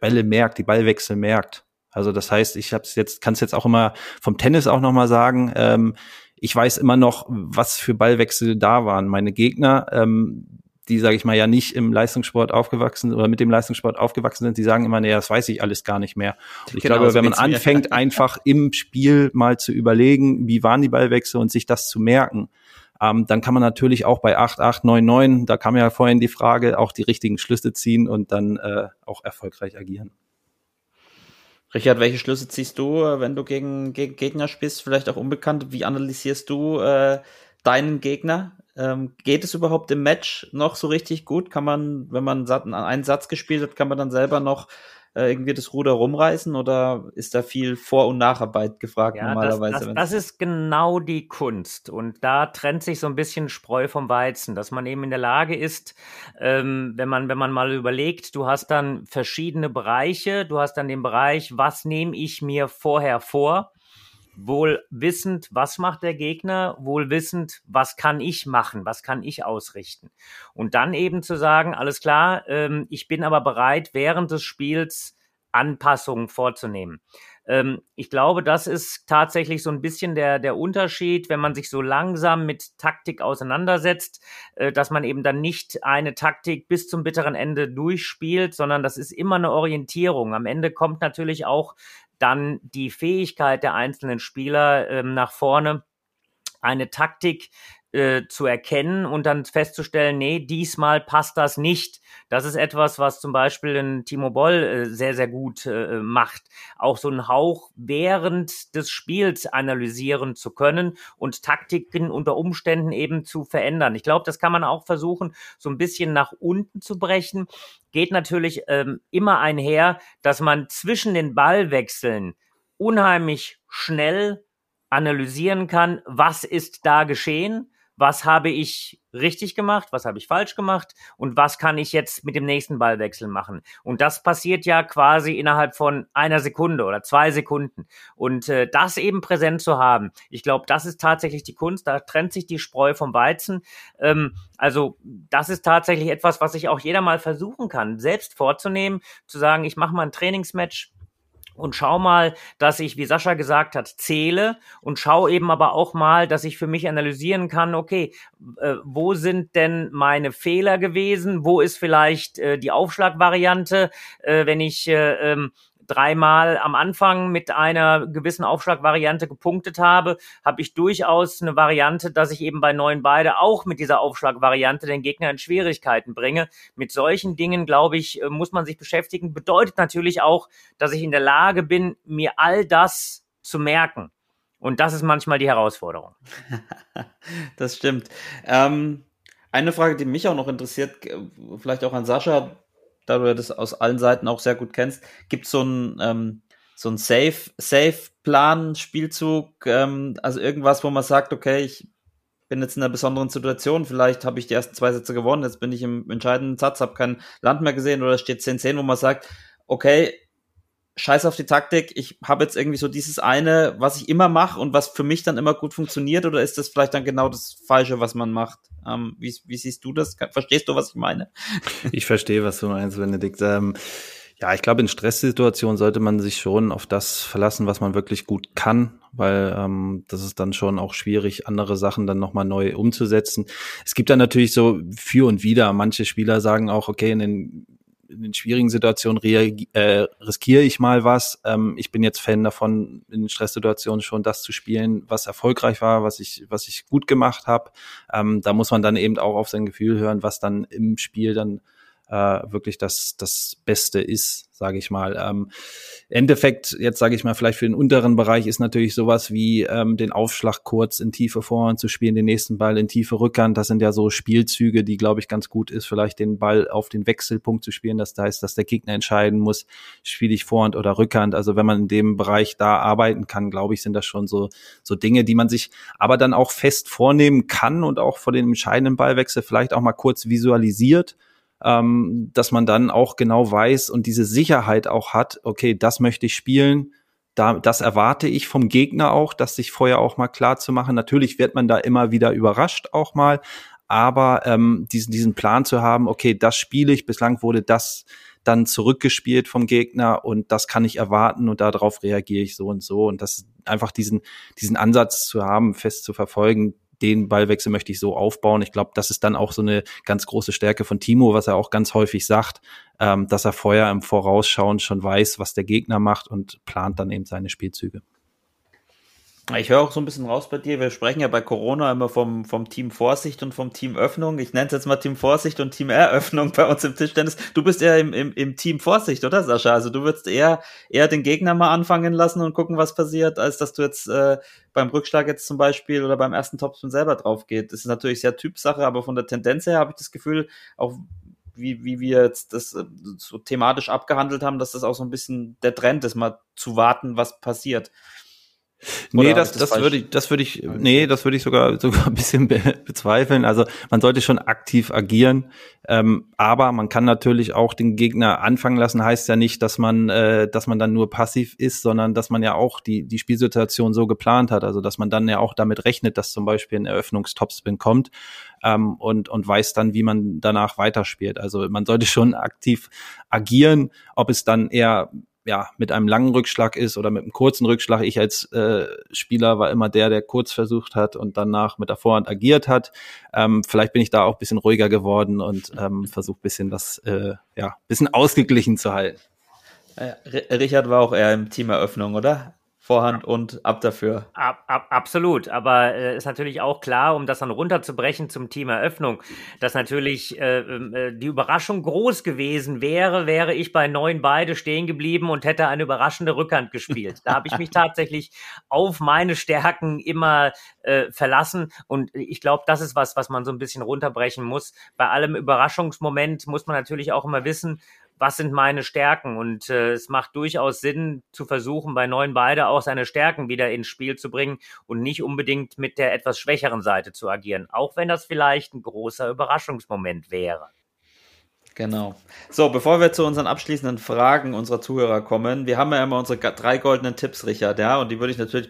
Bälle merkt, die Ballwechsel merkt. Also das heißt, ich habe jetzt, kann es jetzt auch immer vom Tennis auch nochmal sagen. Ähm, ich weiß immer noch, was für Ballwechsel da waren. Meine Gegner, ähm, die, sage ich mal, ja nicht im Leistungssport aufgewachsen oder mit dem Leistungssport aufgewachsen sind, die sagen immer, nee, das weiß ich alles gar nicht mehr. Ich genau, glaube, wenn man anfängt, einfach im Spiel mal zu überlegen, wie waren die Ballwechsel und sich das zu merken, ähm, dann kann man natürlich auch bei 8, 8, 9, 9, da kam ja vorhin die Frage, auch die richtigen Schlüsse ziehen und dann äh, auch erfolgreich agieren. Richard, welche Schlüsse ziehst du, wenn du gegen, gegen Gegner spielst, vielleicht auch unbekannt? Wie analysierst du äh, deinen Gegner? Ähm, geht es überhaupt im Match noch so richtig gut? Kann man, wenn man einen Satz gespielt hat, kann man dann selber noch äh, irgendwie das Ruder rumreißen oder ist da viel Vor- und Nacharbeit gefragt ja, normalerweise? Das, das, das, ist genau die Kunst und da trennt sich so ein bisschen Spreu vom Weizen, dass man eben in der Lage ist, ähm, wenn man wenn man mal überlegt, du hast dann verschiedene Bereiche, du hast dann den Bereich, was nehme ich mir vorher vor? Wohl wissend, was macht der Gegner, wohl wissend, was kann ich machen, was kann ich ausrichten. Und dann eben zu sagen, alles klar, ähm, ich bin aber bereit, während des Spiels Anpassungen vorzunehmen. Ähm, ich glaube, das ist tatsächlich so ein bisschen der, der Unterschied, wenn man sich so langsam mit Taktik auseinandersetzt, äh, dass man eben dann nicht eine Taktik bis zum bitteren Ende durchspielt, sondern das ist immer eine Orientierung. Am Ende kommt natürlich auch dann die Fähigkeit der einzelnen Spieler ähm, nach vorne, eine Taktik äh, zu erkennen und dann festzustellen, nee, diesmal passt das nicht. Das ist etwas, was zum Beispiel ein Timo Boll äh, sehr, sehr gut äh, macht. Auch so einen Hauch während des Spiels analysieren zu können und Taktiken unter Umständen eben zu verändern. Ich glaube, das kann man auch versuchen, so ein bisschen nach unten zu brechen. Geht natürlich ähm, immer einher, dass man zwischen den Ballwechseln unheimlich schnell analysieren kann, was ist da geschehen was habe ich richtig gemacht, was habe ich falsch gemacht und was kann ich jetzt mit dem nächsten Ballwechsel machen. Und das passiert ja quasi innerhalb von einer Sekunde oder zwei Sekunden. Und äh, das eben präsent zu haben, ich glaube, das ist tatsächlich die Kunst, da trennt sich die Spreu vom Weizen. Ähm, also das ist tatsächlich etwas, was ich auch jeder mal versuchen kann, selbst vorzunehmen, zu sagen, ich mache mal ein Trainingsmatch und schau mal, dass ich, wie Sascha gesagt hat, zähle und schau eben aber auch mal, dass ich für mich analysieren kann, okay, äh, wo sind denn meine Fehler gewesen? Wo ist vielleicht äh, die Aufschlagvariante, äh, wenn ich äh, ähm, dreimal am Anfang mit einer gewissen Aufschlagvariante gepunktet habe, habe ich durchaus eine Variante, dass ich eben bei neuen beide auch mit dieser Aufschlagvariante den Gegner in Schwierigkeiten bringe. Mit solchen Dingen, glaube ich, äh, muss man sich beschäftigen. Bedeutet natürlich auch, dass ich in der Lage bin, mir all das zu merken. Und das ist manchmal die Herausforderung. das stimmt. Ähm, eine Frage, die mich auch noch interessiert, vielleicht auch an Sascha, da du das aus allen Seiten auch sehr gut kennst, gibt so ein ähm, so ein Safe Safe Plan Spielzug, ähm, also irgendwas, wo man sagt, okay, ich bin jetzt in einer besonderen Situation, vielleicht habe ich die ersten zwei Sätze gewonnen, jetzt bin ich im entscheidenden Satz, habe kein Land mehr gesehen oder steht 10-10, wo man sagt, okay, scheiß auf die Taktik, ich habe jetzt irgendwie so dieses eine, was ich immer mache und was für mich dann immer gut funktioniert, oder ist das vielleicht dann genau das Falsche, was man macht? Ähm, wie, wie siehst du das? Verstehst du, was ich meine? Ich verstehe, was du meinst, Benedikt. Ähm, ja, ich glaube, in Stresssituationen sollte man sich schon auf das verlassen, was man wirklich gut kann, weil ähm, das ist dann schon auch schwierig, andere Sachen dann nochmal neu umzusetzen. Es gibt dann natürlich so für und wieder. Manche Spieler sagen auch, okay, in den in den schwierigen Situationen äh, riskiere ich mal was. Ähm, ich bin jetzt Fan davon, in Stresssituationen schon das zu spielen, was erfolgreich war, was ich, was ich gut gemacht habe. Ähm, da muss man dann eben auch auf sein Gefühl hören, was dann im Spiel dann äh, wirklich das, das Beste ist, sage ich mal. Ähm, Endeffekt, jetzt sage ich mal, vielleicht für den unteren Bereich ist natürlich sowas wie ähm, den Aufschlag kurz in tiefe Vorhand zu spielen, den nächsten Ball in tiefe Rückhand. Das sind ja so Spielzüge, die, glaube ich, ganz gut ist, vielleicht den Ball auf den Wechselpunkt zu spielen. Das heißt, dass der Gegner entscheiden muss, spiele ich Vorhand oder Rückhand. Also wenn man in dem Bereich da arbeiten kann, glaube ich, sind das schon so, so Dinge, die man sich aber dann auch fest vornehmen kann und auch vor dem entscheidenden Ballwechsel vielleicht auch mal kurz visualisiert ähm, dass man dann auch genau weiß und diese Sicherheit auch hat, okay, das möchte ich spielen, da, das erwarte ich vom Gegner auch, das sich vorher auch mal klar zu machen. Natürlich wird man da immer wieder überrascht auch mal, aber ähm, diesen, diesen Plan zu haben, okay, das spiele ich, bislang wurde das dann zurückgespielt vom Gegner und das kann ich erwarten und darauf reagiere ich so und so und das einfach diesen, diesen Ansatz zu haben, fest zu verfolgen, den Ballwechsel möchte ich so aufbauen. Ich glaube, das ist dann auch so eine ganz große Stärke von Timo, was er auch ganz häufig sagt, ähm, dass er vorher im Vorausschauen schon weiß, was der Gegner macht und plant dann eben seine Spielzüge. Ich höre auch so ein bisschen raus bei dir. Wir sprechen ja bei Corona immer vom, vom Team Vorsicht und vom Team Öffnung. Ich nenne es jetzt mal Team Vorsicht und Team Eröffnung bei uns im Tischtennis. Du bist eher im, im, im Team Vorsicht, oder Sascha? Also du würdest eher, eher den Gegner mal anfangen lassen und gucken, was passiert, als dass du jetzt äh, beim Rückschlag jetzt zum Beispiel oder beim ersten Topspin selber drauf geht. Das ist natürlich sehr Typsache, aber von der Tendenz her habe ich das Gefühl, auch wie, wie wir jetzt das äh, so thematisch abgehandelt haben, dass das auch so ein bisschen der Trend ist, mal zu warten, was passiert. Nee, das, das, das würde ich, das würde ich, nee, das würde ich sogar, sogar ein bisschen be bezweifeln. Also man sollte schon aktiv agieren, ähm, aber man kann natürlich auch den Gegner anfangen lassen. Heißt ja nicht, dass man, äh, dass man dann nur passiv ist, sondern dass man ja auch die die Spielsituation so geplant hat. Also dass man dann ja auch damit rechnet, dass zum Beispiel ein Eröffnungstopspin kommt ähm, und und weiß dann, wie man danach weiterspielt. Also man sollte schon aktiv agieren, ob es dann eher ja, mit einem langen Rückschlag ist oder mit einem kurzen Rückschlag. Ich als äh, Spieler war immer der, der kurz versucht hat und danach mit der Vorhand agiert hat. Ähm, vielleicht bin ich da auch ein bisschen ruhiger geworden und ähm, versuche bisschen das, äh, ja, bisschen ausgeglichen zu halten. Äh, Richard war auch eher im Team Eröffnung, oder? Vorhand und ab dafür. Ab, ab, absolut, aber äh, ist natürlich auch klar, um das dann runterzubrechen zum Thema Eröffnung, dass natürlich äh, ähm, äh, die Überraschung groß gewesen wäre, wäre ich bei neun beide stehen geblieben und hätte eine überraschende Rückhand gespielt. Da habe ich mich tatsächlich auf meine Stärken immer äh, verlassen und ich glaube, das ist was, was man so ein bisschen runterbrechen muss. Bei allem Überraschungsmoment muss man natürlich auch immer wissen, was sind meine Stärken? Und äh, es macht durchaus Sinn zu versuchen, bei neuen beide auch seine Stärken wieder ins Spiel zu bringen und nicht unbedingt mit der etwas schwächeren Seite zu agieren, auch wenn das vielleicht ein großer Überraschungsmoment wäre. Genau. So, bevor wir zu unseren abschließenden Fragen unserer Zuhörer kommen, wir haben ja immer unsere drei goldenen Tipps, Richard, ja, und die würde ich natürlich,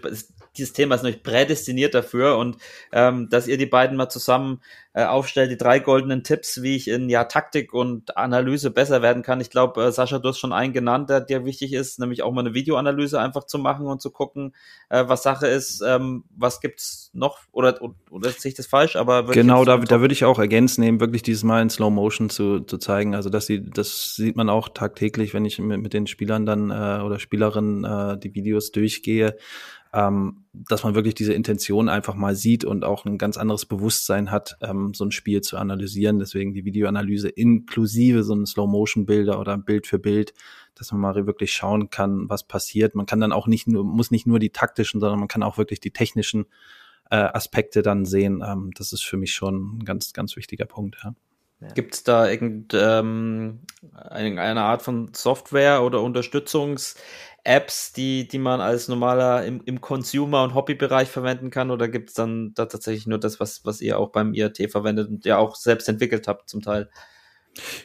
dieses Thema ist nämlich prädestiniert dafür und ähm, dass ihr die beiden mal zusammen äh, aufstellt, die drei goldenen Tipps, wie ich in ja Taktik und Analyse besser werden kann. Ich glaube, äh, Sascha, du hast schon einen genannt, der dir wichtig ist, nämlich auch mal eine Videoanalyse einfach zu machen und zu gucken, äh, was Sache ist. Ähm, was gibt's noch oder oder sehe ich das falsch? Aber genau, da, da würde ich auch ergänzen, eben wirklich dieses Mal in Slow Motion zu, zu zeigen. Also dass sie, das sieht man auch tagtäglich, wenn ich mit, mit den Spielern dann äh, oder Spielerinnen äh, die Videos durchgehe ähm, dass man wirklich diese Intention einfach mal sieht und auch ein ganz anderes Bewusstsein hat, ähm, so ein Spiel zu analysieren. Deswegen die Videoanalyse inklusive so ein Slow-Motion-Bilder oder Bild für Bild, dass man mal wirklich schauen kann, was passiert. Man kann dann auch nicht nur, muss nicht nur die taktischen, sondern man kann auch wirklich die technischen äh, Aspekte dann sehen. Ähm, das ist für mich schon ein ganz, ganz wichtiger Punkt. Ja. Ja. Gibt es da irgendeine ähm, eine Art von Software oder Unterstützungs- Apps, die, die man als normaler im, im Consumer- und Hobbybereich verwenden kann? Oder gibt es dann da tatsächlich nur das, was, was ihr auch beim IRT verwendet und ja auch selbst entwickelt habt zum Teil?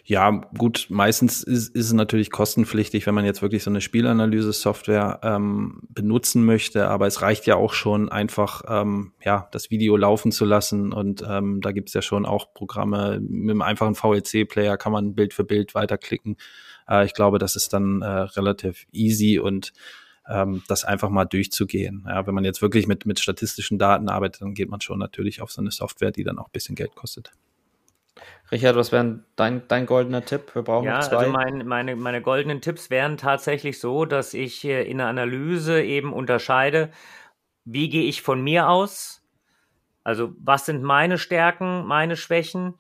Ja, gut, meistens ist, ist es natürlich kostenpflichtig, wenn man jetzt wirklich so eine Spielanalyse-Software ähm, benutzen möchte, aber es reicht ja auch schon einfach, ähm, ja, das Video laufen zu lassen und ähm, da gibt's ja schon auch Programme, mit einem einfachen VLC-Player kann man Bild für Bild weiterklicken äh, ich glaube, das ist dann äh, relativ easy und ähm, das einfach mal durchzugehen. Ja, wenn man jetzt wirklich mit, mit statistischen Daten arbeitet, dann geht man schon natürlich auf so eine Software, die dann auch ein bisschen Geld kostet. Richard, was wäre dein, dein goldener Tipp? Wir brauchen ja, zwei. Also mein, meine, meine goldenen Tipps wären tatsächlich so, dass ich in der Analyse eben unterscheide, wie gehe ich von mir aus? Also was sind meine Stärken, meine Schwächen?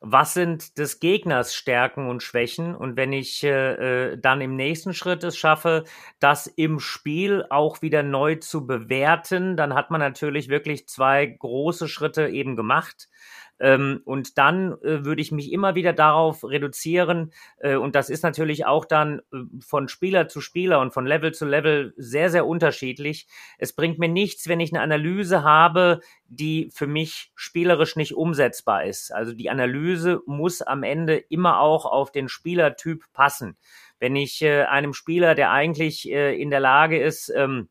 Was sind des Gegners Stärken und Schwächen und wenn ich äh, äh, dann im nächsten Schritt es schaffe, das im Spiel auch wieder neu zu bewerten, dann hat man natürlich wirklich zwei große Schritte eben gemacht. Ähm, und dann äh, würde ich mich immer wieder darauf reduzieren. Äh, und das ist natürlich auch dann äh, von Spieler zu Spieler und von Level zu Level sehr, sehr unterschiedlich. Es bringt mir nichts, wenn ich eine Analyse habe, die für mich spielerisch nicht umsetzbar ist. Also die Analyse muss am Ende immer auch auf den Spielertyp passen. Wenn ich äh, einem Spieler, der eigentlich äh, in der Lage ist, ähm,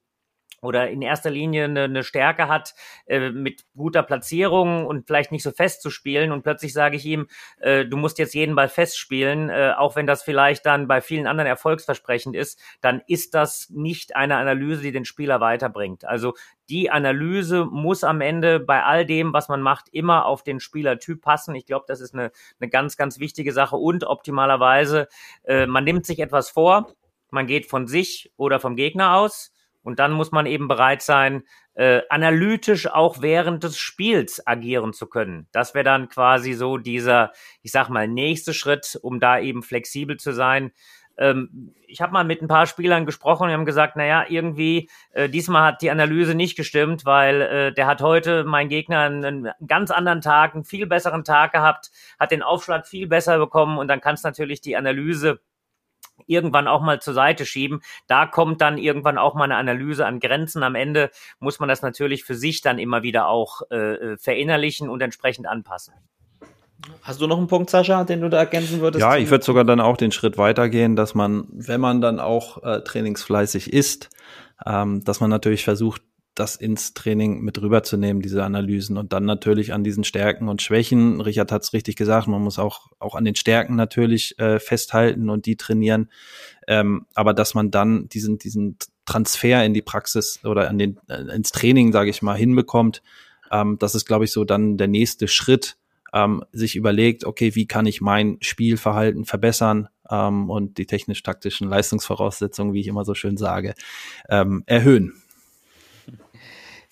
oder in erster Linie eine, eine Stärke hat, äh, mit guter Platzierung und vielleicht nicht so fest zu spielen. Und plötzlich sage ich ihm, äh, du musst jetzt jeden Ball festspielen, äh, auch wenn das vielleicht dann bei vielen anderen erfolgsversprechend ist, dann ist das nicht eine Analyse, die den Spieler weiterbringt. Also die Analyse muss am Ende bei all dem, was man macht, immer auf den Spielertyp passen. Ich glaube, das ist eine, eine ganz, ganz wichtige Sache. Und optimalerweise, äh, man nimmt sich etwas vor, man geht von sich oder vom Gegner aus und dann muss man eben bereit sein, äh, analytisch auch während des Spiels agieren zu können. Das wäre dann quasi so dieser, ich sag mal, nächste Schritt, um da eben flexibel zu sein. Ähm, ich habe mal mit ein paar Spielern gesprochen und haben gesagt, naja, irgendwie, äh, diesmal hat die Analyse nicht gestimmt, weil äh, der hat heute, mein Gegner, einen, ganz anderen Tag, einen viel besseren Tag gehabt, hat den Aufschlag viel besser bekommen und dann kannst natürlich die Analyse irgendwann auch mal zur Seite schieben. Da kommt dann irgendwann auch mal eine Analyse an Grenzen. Am Ende muss man das natürlich für sich dann immer wieder auch äh, äh, verinnerlichen und entsprechend anpassen. Hast du noch einen Punkt, Sascha, den du da ergänzen würdest? Ja, ich würde sogar dann auch den Schritt weitergehen, dass man, wenn man dann auch äh, trainingsfleißig ist, ähm, dass man natürlich versucht, das ins Training mit rüberzunehmen, diese Analysen und dann natürlich an diesen Stärken und Schwächen. Richard hat es richtig gesagt, man muss auch, auch an den Stärken natürlich äh, festhalten und die trainieren. Ähm, aber dass man dann diesen, diesen Transfer in die Praxis oder an den, äh, ins Training, sage ich mal, hinbekommt, ähm, das ist, glaube ich, so dann der nächste Schritt, ähm, sich überlegt, okay, wie kann ich mein Spielverhalten verbessern ähm, und die technisch-taktischen Leistungsvoraussetzungen, wie ich immer so schön sage, ähm, erhöhen.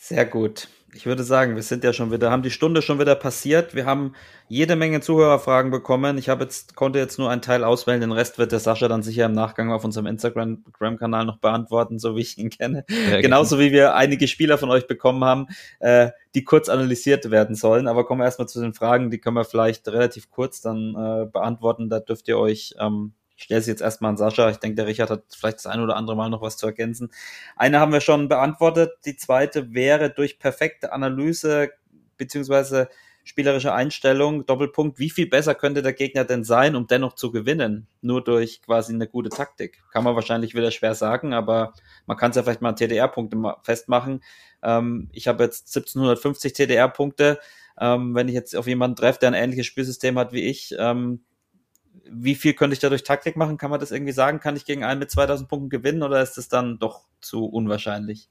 Sehr gut. Ich würde sagen, wir sind ja schon wieder, haben die Stunde schon wieder passiert. Wir haben jede Menge Zuhörerfragen bekommen. Ich habe jetzt, konnte jetzt nur einen Teil auswählen. Den Rest wird der Sascha dann sicher im Nachgang auf unserem Instagram-Kanal noch beantworten, so wie ich ihn kenne. Ja, Genauso wie wir einige Spieler von euch bekommen haben, äh, die kurz analysiert werden sollen. Aber kommen wir erstmal zu den Fragen. Die können wir vielleicht relativ kurz dann äh, beantworten. Da dürft ihr euch ähm, ich stelle sie jetzt erstmal an Sascha. Ich denke, der Richard hat vielleicht das ein oder andere Mal noch was zu ergänzen. Eine haben wir schon beantwortet. Die zweite wäre durch perfekte Analyse beziehungsweise spielerische Einstellung, Doppelpunkt, wie viel besser könnte der Gegner denn sein, um dennoch zu gewinnen? Nur durch quasi eine gute Taktik. Kann man wahrscheinlich wieder schwer sagen, aber man kann es ja vielleicht mal TDR-Punkte festmachen. Ähm, ich habe jetzt 1750 TDR-Punkte. Ähm, wenn ich jetzt auf jemanden treffe, der ein ähnliches Spielsystem hat wie ich, ähm, wie viel könnte ich da durch Taktik machen? Kann man das irgendwie sagen? Kann ich gegen einen mit 2000 Punkten gewinnen oder ist das dann doch zu unwahrscheinlich?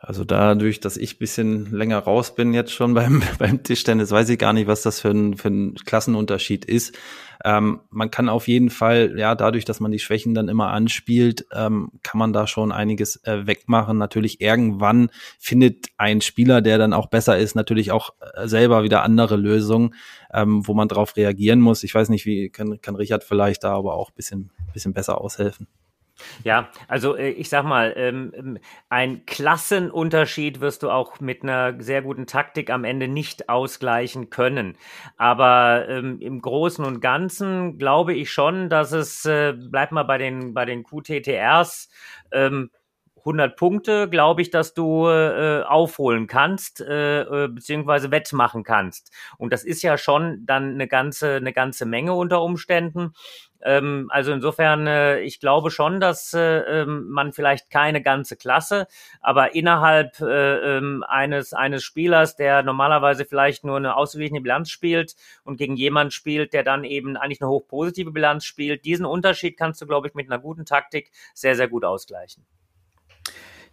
Also dadurch, dass ich bisschen länger raus bin jetzt schon beim, beim Tischtennis, weiß ich gar nicht, was das für ein, für ein Klassenunterschied ist. Ähm, man kann auf jeden Fall, ja, dadurch, dass man die Schwächen dann immer anspielt, ähm, kann man da schon einiges äh, wegmachen. Natürlich irgendwann findet ein Spieler, der dann auch besser ist, natürlich auch äh, selber wieder andere Lösungen, ähm, wo man darauf reagieren muss. Ich weiß nicht, wie kann, kann Richard vielleicht da aber auch bisschen, bisschen besser aushelfen. Ja, also äh, ich sag mal, ähm, ähm, ein Klassenunterschied wirst du auch mit einer sehr guten Taktik am Ende nicht ausgleichen können. Aber ähm, im Großen und Ganzen glaube ich schon, dass es, äh, bleib mal bei den, bei den QTTRs, 100 Punkte, glaube ich, dass du äh, aufholen kannst, äh, beziehungsweise wettmachen kannst. Und das ist ja schon dann eine ganze, eine ganze Menge unter Umständen. Ähm, also insofern, äh, ich glaube schon, dass äh, ähm, man vielleicht keine ganze Klasse, aber innerhalb äh, ähm, eines, eines Spielers, der normalerweise vielleicht nur eine ausgeglichene Bilanz spielt und gegen jemand spielt, der dann eben eigentlich eine hochpositive Bilanz spielt, diesen Unterschied kannst du, glaube ich, mit einer guten Taktik sehr, sehr gut ausgleichen.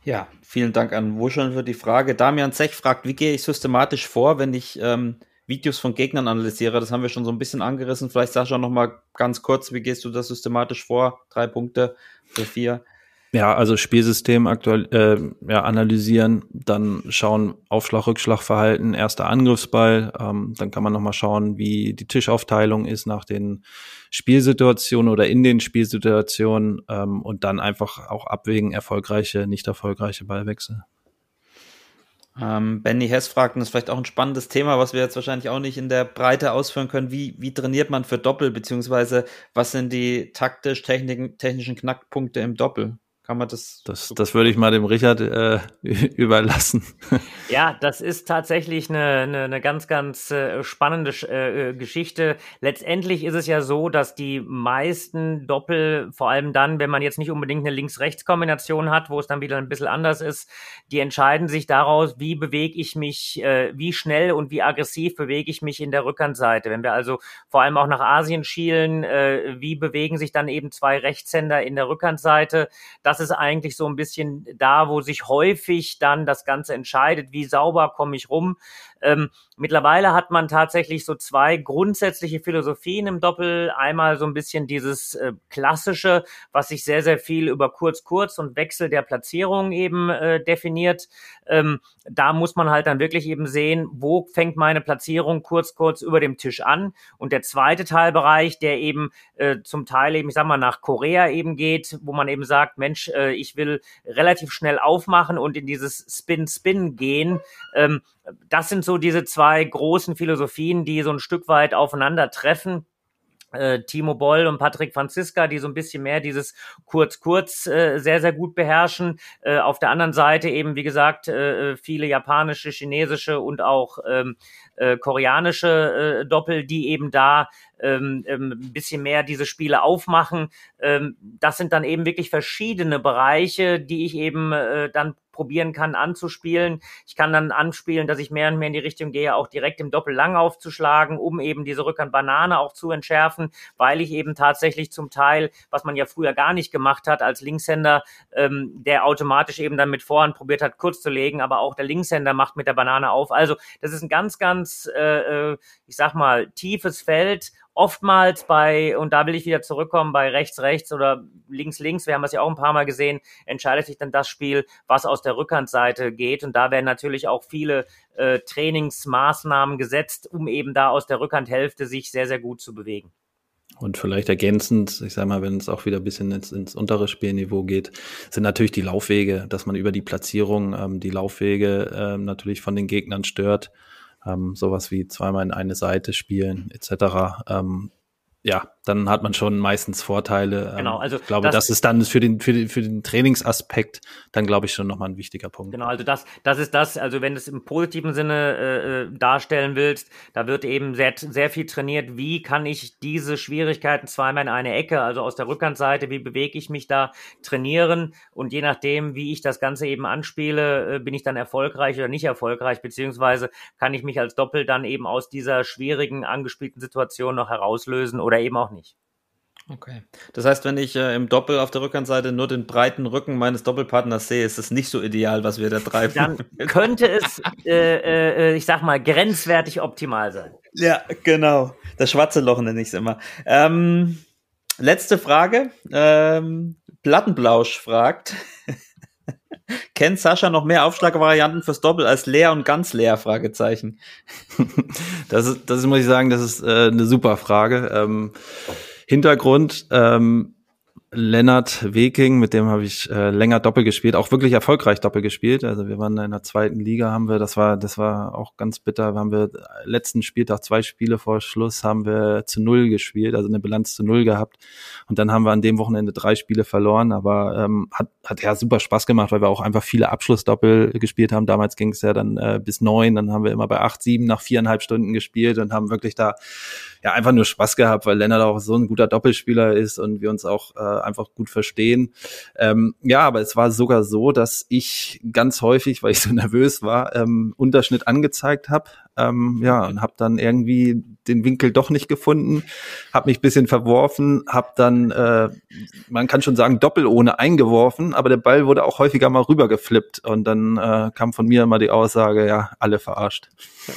Ja, vielen Dank an Wuscheln für die Frage. Damian Zech fragt, wie gehe ich systematisch vor, wenn ich ähm, Videos von Gegnern analysiere. Das haben wir schon so ein bisschen angerissen. Vielleicht Sascha noch mal ganz kurz, wie gehst du da systematisch vor? Drei Punkte oder vier? Ja, also Spielsystem aktuell äh, ja, analysieren, dann schauen Aufschlag, Rückschlagverhalten, erster Angriffsball, ähm, dann kann man noch mal schauen, wie die Tischaufteilung ist nach den Spielsituationen oder in den Spielsituationen ähm, und dann einfach auch abwägen erfolgreiche, nicht erfolgreiche Ballwechsel. Ähm, Benny Hess fragt, und das ist vielleicht auch ein spannendes Thema, was wir jetzt wahrscheinlich auch nicht in der Breite ausführen können. Wie, wie trainiert man für Doppel, beziehungsweise was sind die taktisch technischen Knackpunkte im Doppel? Kann man das? Das, das würde ich mal dem Richard äh, überlassen. Ja, das ist tatsächlich eine, eine, eine ganz, ganz äh, spannende äh, Geschichte. Letztendlich ist es ja so, dass die meisten Doppel, vor allem dann, wenn man jetzt nicht unbedingt eine Links-Rechts-Kombination hat, wo es dann wieder ein bisschen anders ist, die entscheiden sich daraus, wie bewege ich mich, äh, wie schnell und wie aggressiv bewege ich mich in der Rückhandseite. Wenn wir also vor allem auch nach Asien schielen, äh, wie bewegen sich dann eben zwei Rechtshänder in der Rückhandseite? Das das ist eigentlich so ein bisschen da, wo sich häufig dann das Ganze entscheidet, wie sauber komme ich rum. Ähm, mittlerweile hat man tatsächlich so zwei grundsätzliche Philosophien im Doppel. Einmal so ein bisschen dieses äh, klassische, was sich sehr, sehr viel über kurz-kurz und Wechsel der Platzierung eben äh, definiert. Ähm, da muss man halt dann wirklich eben sehen, wo fängt meine Platzierung kurz-kurz über dem Tisch an. Und der zweite Teilbereich, der eben äh, zum Teil eben, ich sag mal, nach Korea eben geht, wo man eben sagt, Mensch, äh, ich will relativ schnell aufmachen und in dieses Spin-Spin gehen. Ähm, das sind so diese zwei großen Philosophien, die so ein Stück weit aufeinandertreffen. Äh, Timo Boll und Patrick Franziska, die so ein bisschen mehr dieses Kurz-Kurz äh, sehr, sehr gut beherrschen. Äh, auf der anderen Seite eben, wie gesagt, äh, äh viele japanische, chinesische und auch ähm, äh, koreanische äh, Doppel, die eben da ähm, ähm, ein bisschen mehr diese Spiele aufmachen. Ähm, das sind dann eben wirklich verschiedene Bereiche, die ich eben äh, dann probieren kann anzuspielen. Ich kann dann anspielen, dass ich mehr und mehr in die Richtung gehe, auch direkt im Doppellang aufzuschlagen, um eben diese Rückhand-Banane auch zu entschärfen, weil ich eben tatsächlich zum Teil, was man ja früher gar nicht gemacht hat als Linkshänder, ähm, der automatisch eben dann mit Vorhand probiert hat, kurz zu legen, aber auch der Linkshänder macht mit der Banane auf. Also das ist ein ganz, ganz, äh, äh ich sag mal, tiefes Feld oftmals bei, und da will ich wieder zurückkommen, bei rechts, rechts oder links, links, wir haben das ja auch ein paar Mal gesehen, entscheidet sich dann das Spiel, was aus der Rückhandseite geht. Und da werden natürlich auch viele äh, Trainingsmaßnahmen gesetzt, um eben da aus der Rückhandhälfte sich sehr, sehr gut zu bewegen. Und vielleicht ergänzend, ich sage mal, wenn es auch wieder ein bisschen ins, ins untere Spielniveau geht, sind natürlich die Laufwege, dass man über die Platzierung ähm, die Laufwege ähm, natürlich von den Gegnern stört ähm, sowas wie zweimal in eine Seite spielen etc. Ähm, ja, dann hat man schon meistens Vorteile. Ähm, genau, also ich glaube, das, das ist dann für den, für den, für den Trainingsaspekt dann, glaube ich, schon nochmal ein wichtiger Punkt. Genau, also das, das ist das, also wenn du es im positiven Sinne äh, äh, darstellen willst, da wird eben sehr, sehr viel trainiert, wie kann ich diese Schwierigkeiten zweimal in eine Ecke, also aus der Rückhandseite, wie bewege ich mich da, trainieren und je nachdem, wie ich das Ganze eben anspiele, äh, bin ich dann erfolgreich oder nicht erfolgreich, beziehungsweise kann ich mich als Doppel dann eben aus dieser schwierigen, angespielten Situation noch herauslösen oder eben auch nicht. Okay. Das heißt, wenn ich äh, im Doppel auf der Rückhandseite nur den breiten Rücken meines Doppelpartners sehe, ist es nicht so ideal, was wir da treiben. Dann könnte es, äh, äh, ich sag mal, grenzwertig optimal sein. Ja, genau. Das schwarze Loch nenne ich es immer. Ähm, letzte Frage. Ähm, Plattenblausch fragt. Kennt Sascha noch mehr Aufschlagvarianten fürs Doppel als leer und ganz leer? Fragezeichen. Das ist, das muss ich sagen, das ist äh, eine super Frage. Ähm, Hintergrund, ähm, Lennart Weking, mit dem habe ich äh, länger Doppel gespielt, auch wirklich erfolgreich Doppel gespielt. Also wir waren in der zweiten Liga, haben wir, das war, das war auch ganz bitter. Haben wir letzten Spieltag zwei Spiele vor Schluss haben wir zu null gespielt, also eine Bilanz zu null gehabt. Und dann haben wir an dem Wochenende drei Spiele verloren, aber ähm, hat, hat ja super Spaß gemacht, weil wir auch einfach viele Abschlussdoppel gespielt haben. Damals ging es ja dann äh, bis neun, dann haben wir immer bei acht, sieben nach viereinhalb Stunden gespielt und haben wirklich da ja einfach nur Spaß gehabt, weil Lennart auch so ein guter Doppelspieler ist und wir uns auch äh, einfach gut verstehen. Ähm, ja, aber es war sogar so, dass ich ganz häufig, weil ich so nervös war, ähm, Unterschnitt angezeigt habe. Ähm, ja, und habe dann irgendwie den Winkel doch nicht gefunden, habe mich bisschen verworfen, habe dann, äh, man kann schon sagen, doppel ohne eingeworfen, aber der Ball wurde auch häufiger mal rübergeflippt und dann äh, kam von mir immer die Aussage, ja, alle verarscht.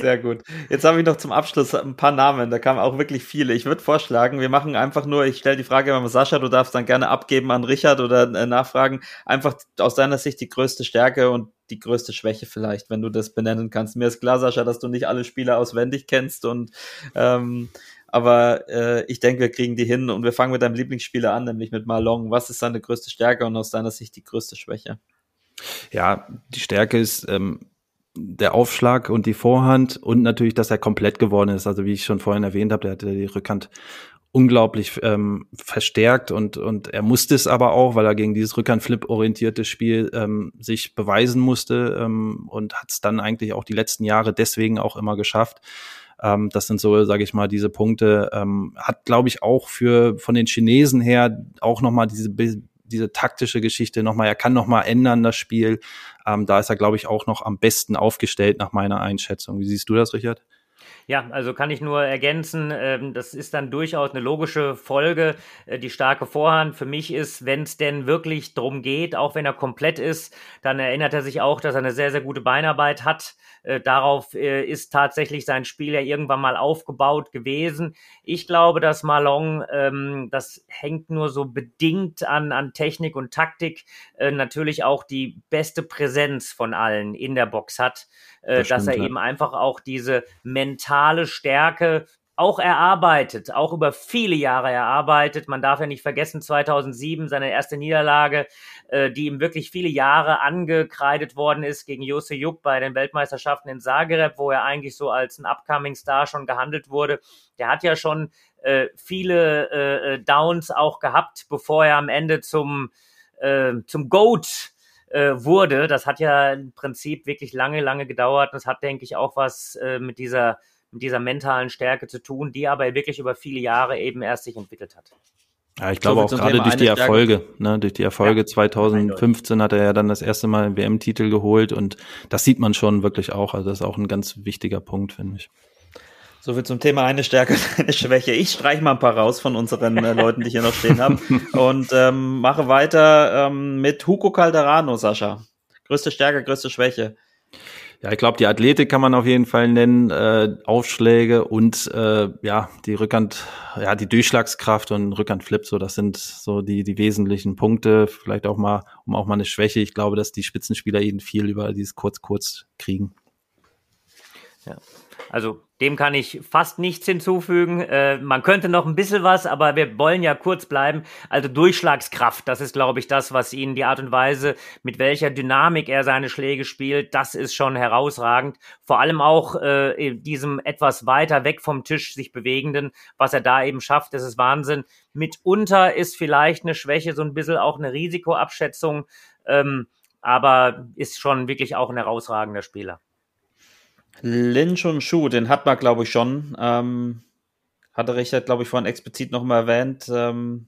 Sehr gut. Jetzt habe ich noch zum Abschluss ein paar Namen, da kamen auch wirklich viele. Ich würde vorschlagen, wir machen einfach nur, ich stelle die Frage mal Sascha, du darfst dann gerne abgeben an Richard oder äh, nachfragen, einfach aus deiner Sicht die größte Stärke und die größte Schwäche vielleicht, wenn du das benennen kannst. Mir ist klar, Sascha, dass du nicht alle Spieler auswendig kennst und ähm, aber äh, ich denke, wir kriegen die hin und wir fangen mit deinem Lieblingsspieler an, nämlich mit Marlon. Was ist seine größte Stärke und aus deiner Sicht die größte Schwäche? Ja, die Stärke ist ähm, der Aufschlag und die Vorhand und natürlich, dass er komplett geworden ist. Also wie ich schon vorhin erwähnt habe, der hatte die Rückhand unglaublich ähm, verstärkt und, und er musste es aber auch, weil er gegen dieses Rückhandflip-orientierte Spiel ähm, sich beweisen musste ähm, und hat es dann eigentlich auch die letzten Jahre deswegen auch immer geschafft. Ähm, das sind so, sage ich mal, diese Punkte. Ähm, hat, glaube ich, auch für von den Chinesen her auch nochmal diese diese taktische Geschichte nochmal, er kann nochmal ändern das Spiel. Ähm, da ist er, glaube ich, auch noch am besten aufgestellt nach meiner Einschätzung. Wie siehst du das, Richard? Ja, also kann ich nur ergänzen, ähm, das ist dann durchaus eine logische Folge. Äh, die starke Vorhand für mich ist, wenn es denn wirklich drum geht, auch wenn er komplett ist, dann erinnert er sich auch, dass er eine sehr, sehr gute Beinarbeit hat. Äh, darauf äh, ist tatsächlich sein Spiel ja irgendwann mal aufgebaut gewesen. Ich glaube, dass Malong, ähm, das hängt nur so bedingt an, an Technik und Taktik, natürlich auch die beste Präsenz von allen in der Box hat äh, das dass stimmt, er ja. eben einfach auch diese mentale Stärke auch erarbeitet, auch über viele Jahre erarbeitet. Man darf ja nicht vergessen, 2007 seine erste Niederlage, äh, die ihm wirklich viele Jahre angekreidet worden ist gegen Jose Juk bei den Weltmeisterschaften in Zagreb, wo er eigentlich so als ein Upcoming Star schon gehandelt wurde. Der hat ja schon äh, viele äh, äh Downs auch gehabt, bevor er am Ende zum, äh, zum GOAT äh, wurde. Das hat ja im Prinzip wirklich lange, lange gedauert. Und das hat, denke ich, auch was äh, mit dieser mit dieser mentalen Stärke zu tun, die aber wirklich über viele Jahre eben erst sich entwickelt hat. Ja, ich glaube so, auch gerade durch die Erfolge, ne, durch die Erfolge ja, 2015 hat er ja dann das erste Mal einen WM-Titel geholt und das sieht man schon wirklich auch. Also das ist auch ein ganz wichtiger Punkt, finde ich. Soviel zum Thema eine Stärke und eine Schwäche. Ich streiche mal ein paar raus von unseren äh, Leuten, die ich hier noch stehen habe. Und ähm, mache weiter ähm, mit Hugo Calderano, Sascha. Größte Stärke, größte Schwäche. Ja, ich glaube, die Athletik kann man auf jeden Fall nennen, äh, Aufschläge und äh, ja, die Rückhand, ja, die Durchschlagskraft und Rückhandflip, so das sind so die die wesentlichen Punkte. Vielleicht auch mal, um auch mal eine Schwäche. Ich glaube, dass die Spitzenspieler eben viel über dieses kurz kurz kriegen. Ja. Also dem kann ich fast nichts hinzufügen. Äh, man könnte noch ein bisschen was, aber wir wollen ja kurz bleiben. Also Durchschlagskraft, das ist, glaube ich, das, was ihn die Art und Weise, mit welcher Dynamik er seine Schläge spielt, das ist schon herausragend. Vor allem auch äh, diesem etwas weiter weg vom Tisch sich bewegenden, was er da eben schafft, das ist Wahnsinn. Mitunter ist vielleicht eine Schwäche so ein bisschen auch eine Risikoabschätzung, ähm, aber ist schon wirklich auch ein herausragender Spieler. Lin Chun Shu, den hat man, glaube ich, schon. Ähm, hatte Richard, glaube ich, vorhin explizit nochmal erwähnt. Ähm,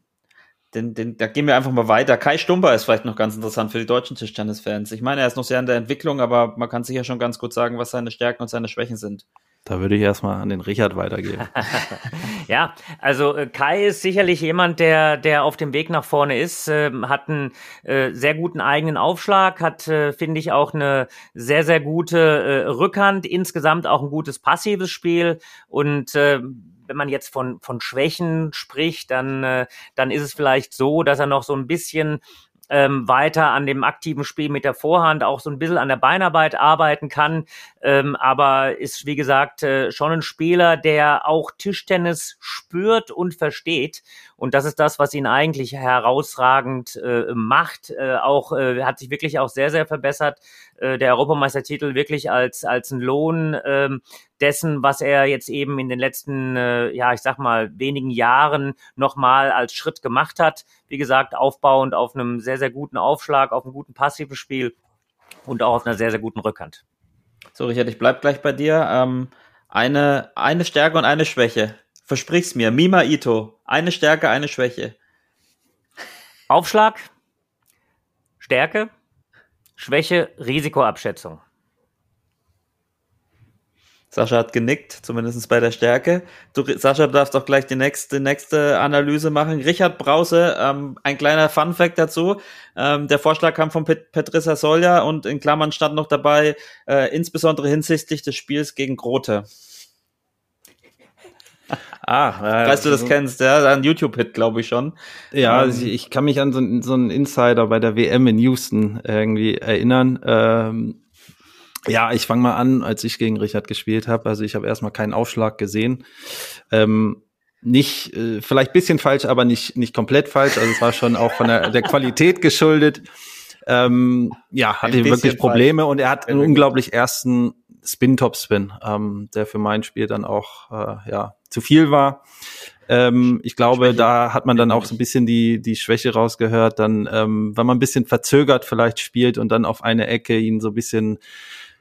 den, den, da gehen wir einfach mal weiter. Kai Stumper ist vielleicht noch ganz interessant für die deutschen Tischtennis-Fans. Ich meine, er ist noch sehr in der Entwicklung, aber man kann sicher schon ganz gut sagen, was seine Stärken und seine Schwächen sind. Da würde ich erstmal an den Richard weitergeben. ja, also äh, Kai ist sicherlich jemand, der, der auf dem Weg nach vorne ist, äh, hat einen äh, sehr guten eigenen Aufschlag, hat, äh, finde ich, auch eine sehr, sehr gute äh, Rückhand, insgesamt auch ein gutes passives Spiel und äh, wenn man jetzt von, von Schwächen spricht, dann, äh, dann ist es vielleicht so, dass er noch so ein bisschen ähm, weiter an dem aktiven Spiel mit der Vorhand auch so ein bisschen an der Beinarbeit arbeiten kann. Ähm, aber ist, wie gesagt, äh, schon ein Spieler, der auch Tischtennis spürt und versteht. Und das ist das, was ihn eigentlich herausragend äh, macht. Äh, auch äh, hat sich wirklich auch sehr, sehr verbessert. Äh, der Europameistertitel wirklich als, als ein Lohn äh, dessen, was er jetzt eben in den letzten, äh, ja, ich sag mal, wenigen Jahren nochmal als Schritt gemacht hat. Wie gesagt, aufbauend auf einem sehr, sehr guten Aufschlag, auf einem guten passiven Spiel und auch auf einer sehr, sehr guten Rückhand. So, Richard, ich bleib gleich bei dir. Ähm, eine, eine Stärke und eine Schwäche. Versprich's mir. Mima Ito. Eine Stärke, eine Schwäche. Aufschlag, Stärke, Schwäche, Risikoabschätzung. Sascha hat genickt, zumindest bei der Stärke. Du, Sascha, du darfst auch gleich die nächste, nächste Analyse machen. Richard Brause, ähm, ein kleiner Fun-Fact dazu. Ähm, der Vorschlag kam von Pet Petrissa Solja und in Klammern stand noch dabei, äh, insbesondere hinsichtlich des Spiels gegen Grote. Ah, äh, weißt du das kennst, ja, ein YouTube-Hit, glaube ich schon. Ja, ähm, ich, ich, kann mich an so, so einen Insider bei der WM in Houston irgendwie erinnern. Ähm, ja, ich fange mal an, als ich gegen Richard gespielt habe. Also ich habe erstmal keinen Aufschlag gesehen. Ähm, nicht, äh, vielleicht bisschen falsch, aber nicht, nicht komplett falsch. Also es war schon auch von der, der Qualität geschuldet. Ähm, ja, hatte wirklich Probleme falsch. und er hat einen unglaublich ersten Spin-Top-Spin, ähm, der für mein Spiel dann auch äh, ja, zu viel war. Ähm, ich glaube, Schwäche. da hat man dann auch so ein bisschen die, die Schwäche rausgehört. Dann, ähm, wenn man ein bisschen verzögert vielleicht spielt und dann auf eine Ecke ihn so ein bisschen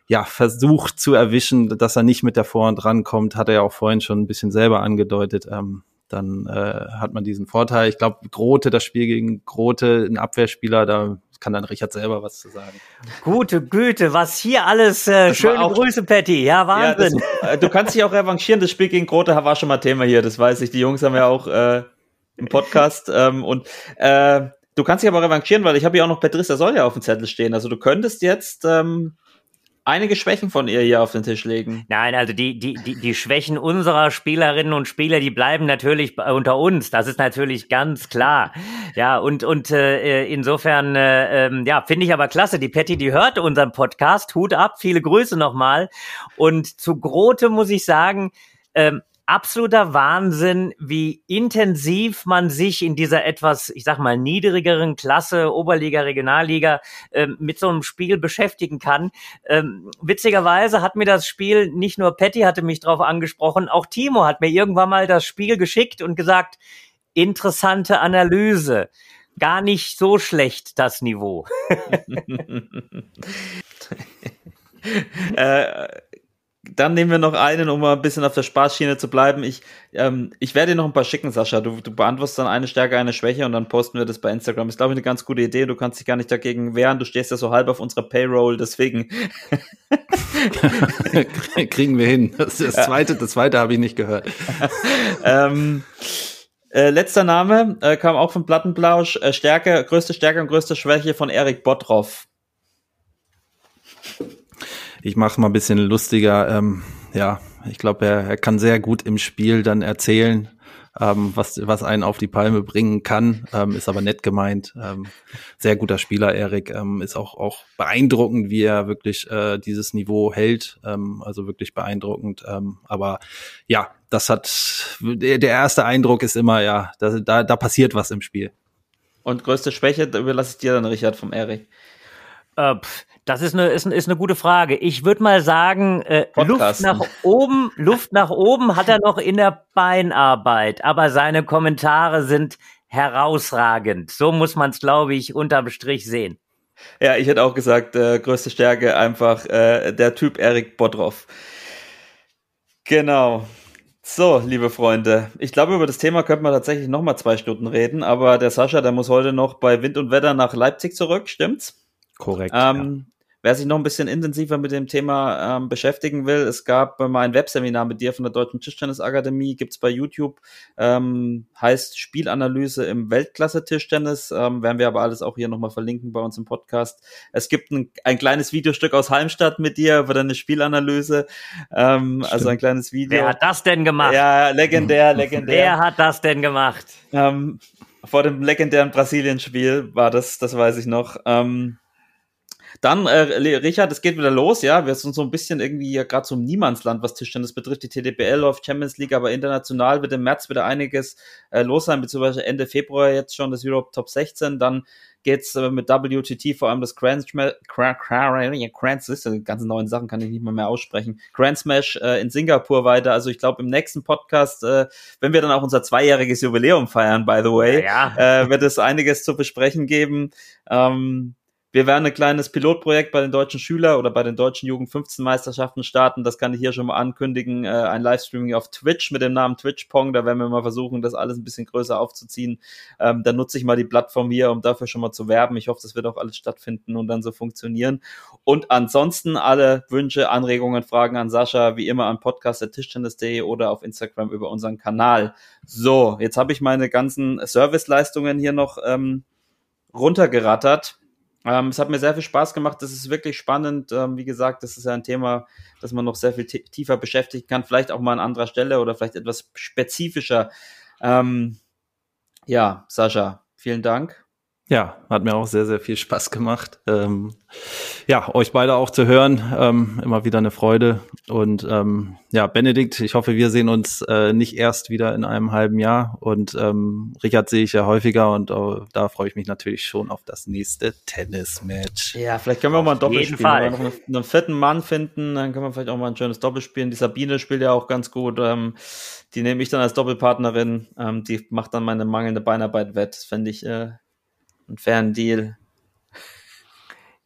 ja, versucht zu erwischen, dass er nicht mit der Vorhand rankommt, hat er ja auch vorhin schon ein bisschen selber angedeutet. Ähm, dann äh, hat man diesen Vorteil. Ich glaube, Grote, das Spiel gegen Grote, ein Abwehrspieler, da kann dann Richard selber was zu sagen. Gute Güte, was hier alles. Äh, schöne auch, Grüße, Patty. Ja, Wahnsinn. Ja, das, äh, du kannst dich auch revanchieren. Das Spiel gegen Grote war schon mal Thema hier, das weiß ich. Die Jungs haben ja auch äh, im Podcast. ähm, und äh, du kannst dich aber revanchieren, weil ich habe ja auch noch Patricia Solja auf dem Zettel stehen. Also du könntest jetzt ähm, einige Schwächen von ihr hier auf den Tisch legen. Nein, also die, die, die, die Schwächen unserer Spielerinnen und Spieler, die bleiben natürlich unter uns. Das ist natürlich ganz klar. Ja, und, und äh, insofern, äh, äh, ja, finde ich aber klasse. Die Patty, die hört unseren Podcast. Hut ab, viele Grüße nochmal. Und zu Grote muss ich sagen, ähm, absoluter Wahnsinn, wie intensiv man sich in dieser etwas, ich sag mal, niedrigeren Klasse, Oberliga, Regionalliga, ähm, mit so einem Spiel beschäftigen kann. Ähm, witzigerweise hat mir das Spiel, nicht nur Patty hatte mich drauf angesprochen, auch Timo hat mir irgendwann mal das Spiel geschickt und gesagt, interessante Analyse. Gar nicht so schlecht, das Niveau. äh, dann nehmen wir noch einen, um mal ein bisschen auf der Spaßschiene zu bleiben. Ich, ähm, ich werde dir noch ein paar schicken, Sascha. Du, du beantwortest dann eine Stärke, eine Schwäche und dann posten wir das bei Instagram. Ist, glaube ich, eine ganz gute Idee. Du kannst dich gar nicht dagegen wehren. Du stehst ja so halb auf unserer Payroll, deswegen. Kriegen wir hin. Das, das ja. zweite, das zweite habe ich nicht gehört. ähm, äh, letzter Name äh, kam auch von Plattenblausch. Äh, Stärke, größte Stärke und größte Schwäche von Erik Bottroff. Ich mache mal ein bisschen lustiger. Ähm, ja, ich glaube, er, er kann sehr gut im Spiel dann erzählen, ähm, was, was einen auf die Palme bringen kann, ähm, ist aber nett gemeint. Ähm, sehr guter Spieler, Erik, ähm, ist auch, auch beeindruckend, wie er wirklich äh, dieses Niveau hält, ähm, also wirklich beeindruckend. Ähm, aber ja, das hat, der, der erste Eindruck ist immer, ja, da, da, da passiert was im Spiel. Und größte Schwäche überlasse ich dir dann, Richard, vom Erik. Äh, das ist eine, ist, ist eine gute Frage. Ich würde mal sagen, äh, Luft nach oben, Luft nach oben hat er noch in der Beinarbeit, aber seine Kommentare sind herausragend. So muss man es, glaube ich, unterm Strich sehen. Ja, ich hätte auch gesagt, äh, größte Stärke einfach äh, der Typ Erik Bodroff. Genau. So, liebe Freunde, ich glaube, über das Thema könnte man tatsächlich noch mal zwei Stunden reden, aber der Sascha, der muss heute noch bei Wind und Wetter nach Leipzig zurück, stimmt's? Korrekt. Ähm, Wer sich noch ein bisschen intensiver mit dem Thema ähm, beschäftigen will, es gab mal ein Webseminar mit dir von der Deutschen Tischtennisakademie, gibt's bei YouTube, ähm, heißt Spielanalyse im Weltklasse-Tischtennis, ähm, werden wir aber alles auch hier nochmal verlinken bei uns im Podcast. Es gibt ein, ein kleines Videostück aus Heimstadt mit dir über deine Spielanalyse, ähm, also ein kleines Video. Wer hat das denn gemacht? Ja, legendär, legendär. Wer hat das denn gemacht? Ähm, vor dem legendären Brasilien-Spiel war das, das weiß ich noch. Ähm, dann, äh, Richard, es geht wieder los, ja. Wir sind so ein bisschen irgendwie ja gerade so im Niemandsland, was Tischtennis betrifft. Die TDPL läuft Champions League, aber international wird im März wieder einiges äh, los sein, beziehungsweise Ende Februar jetzt schon das Europe Top 16. Dann geht's äh, mit WTT vor allem das Grand Smash, Grand, Grand, die ganzen neuen Sachen kann ich nicht mal mehr aussprechen. Grand Smash äh, in Singapur weiter. Also ich glaube im nächsten Podcast, äh, wenn wir dann auch unser zweijähriges Jubiläum feiern, by the way, ja, ja. Äh, wird es einiges zu besprechen geben. Ähm, wir werden ein kleines Pilotprojekt bei den deutschen Schüler oder bei den deutschen Jugend 15 Meisterschaften starten. Das kann ich hier schon mal ankündigen. Äh, ein Livestreaming auf Twitch mit dem Namen Twitch Pong. Da werden wir mal versuchen, das alles ein bisschen größer aufzuziehen. Ähm, dann nutze ich mal die Plattform hier, um dafür schon mal zu werben. Ich hoffe, das wird auch alles stattfinden und dann so funktionieren. Und ansonsten alle Wünsche, Anregungen, Fragen an Sascha, wie immer an podcast.tischtennis.de oder auf Instagram über unseren Kanal. So, jetzt habe ich meine ganzen Serviceleistungen hier noch ähm, runtergerattert. Ähm, es hat mir sehr viel Spaß gemacht. Das ist wirklich spannend. Ähm, wie gesagt, das ist ja ein Thema, das man noch sehr viel tiefer beschäftigen kann. Vielleicht auch mal an anderer Stelle oder vielleicht etwas spezifischer. Ähm, ja, Sascha, vielen Dank. Ja, hat mir auch sehr, sehr viel Spaß gemacht. Ähm, ja, euch beide auch zu hören, ähm, immer wieder eine Freude. Und ähm, ja, Benedikt, ich hoffe, wir sehen uns äh, nicht erst wieder in einem halben Jahr. Und ähm, Richard sehe ich ja häufiger und uh, da freue ich mich natürlich schon auf das nächste Tennismatch. Ja, vielleicht können wir auch mal ein Doppelspiel spielen. Noch einen, einen, vierten Mann finden, dann können wir vielleicht auch mal ein schönes Doppel spielen. Die Sabine spielt ja auch ganz gut. Ähm, die nehme ich dann als Doppelpartnerin. Ähm, die macht dann meine mangelnde Beinarbeit wett. Das fände ich äh, einen fairen Deal.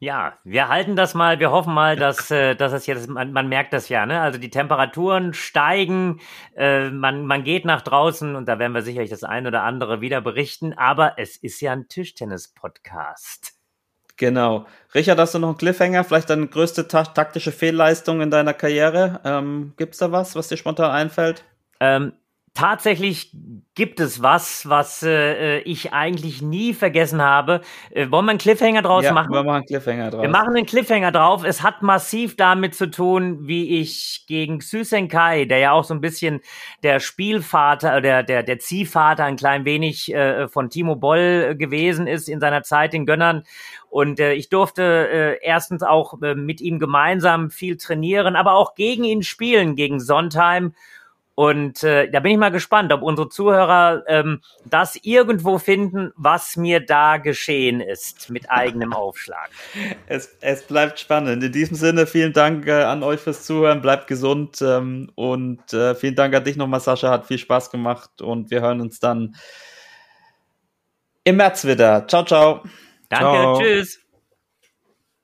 Ja, wir halten das mal, wir hoffen mal, dass, äh, dass es jetzt, man, man merkt das ja, ne? Also die Temperaturen steigen, äh, man, man geht nach draußen und da werden wir sicherlich das ein oder andere wieder berichten, aber es ist ja ein Tischtennis-Podcast. Genau. Richard, hast du noch einen Cliffhanger? Vielleicht deine größte ta taktische Fehlleistung in deiner Karriere? Ähm, Gibt da was, was dir spontan einfällt? Ähm, tatsächlich gibt es was, was äh, ich eigentlich nie vergessen habe. Äh, wollen wir einen Cliffhanger draus ja, machen? Wir machen einen Cliffhanger draus. Wir machen einen Cliffhanger drauf. Es hat massiv damit zu tun, wie ich gegen Xu Kai, der ja auch so ein bisschen der Spielvater, der, der, der Ziehvater ein klein wenig äh, von Timo Boll gewesen ist in seiner Zeit in Gönnern. Und äh, ich durfte äh, erstens auch äh, mit ihm gemeinsam viel trainieren, aber auch gegen ihn spielen, gegen Sondheim. Und äh, da bin ich mal gespannt, ob unsere Zuhörer ähm, das irgendwo finden, was mir da geschehen ist mit eigenem Aufschlag. Es, es bleibt spannend. In diesem Sinne, vielen Dank äh, an euch fürs Zuhören. Bleibt gesund ähm, und äh, vielen Dank an dich nochmal, Sascha. Hat viel Spaß gemacht und wir hören uns dann im März wieder. Ciao, ciao. Danke, ciao. tschüss.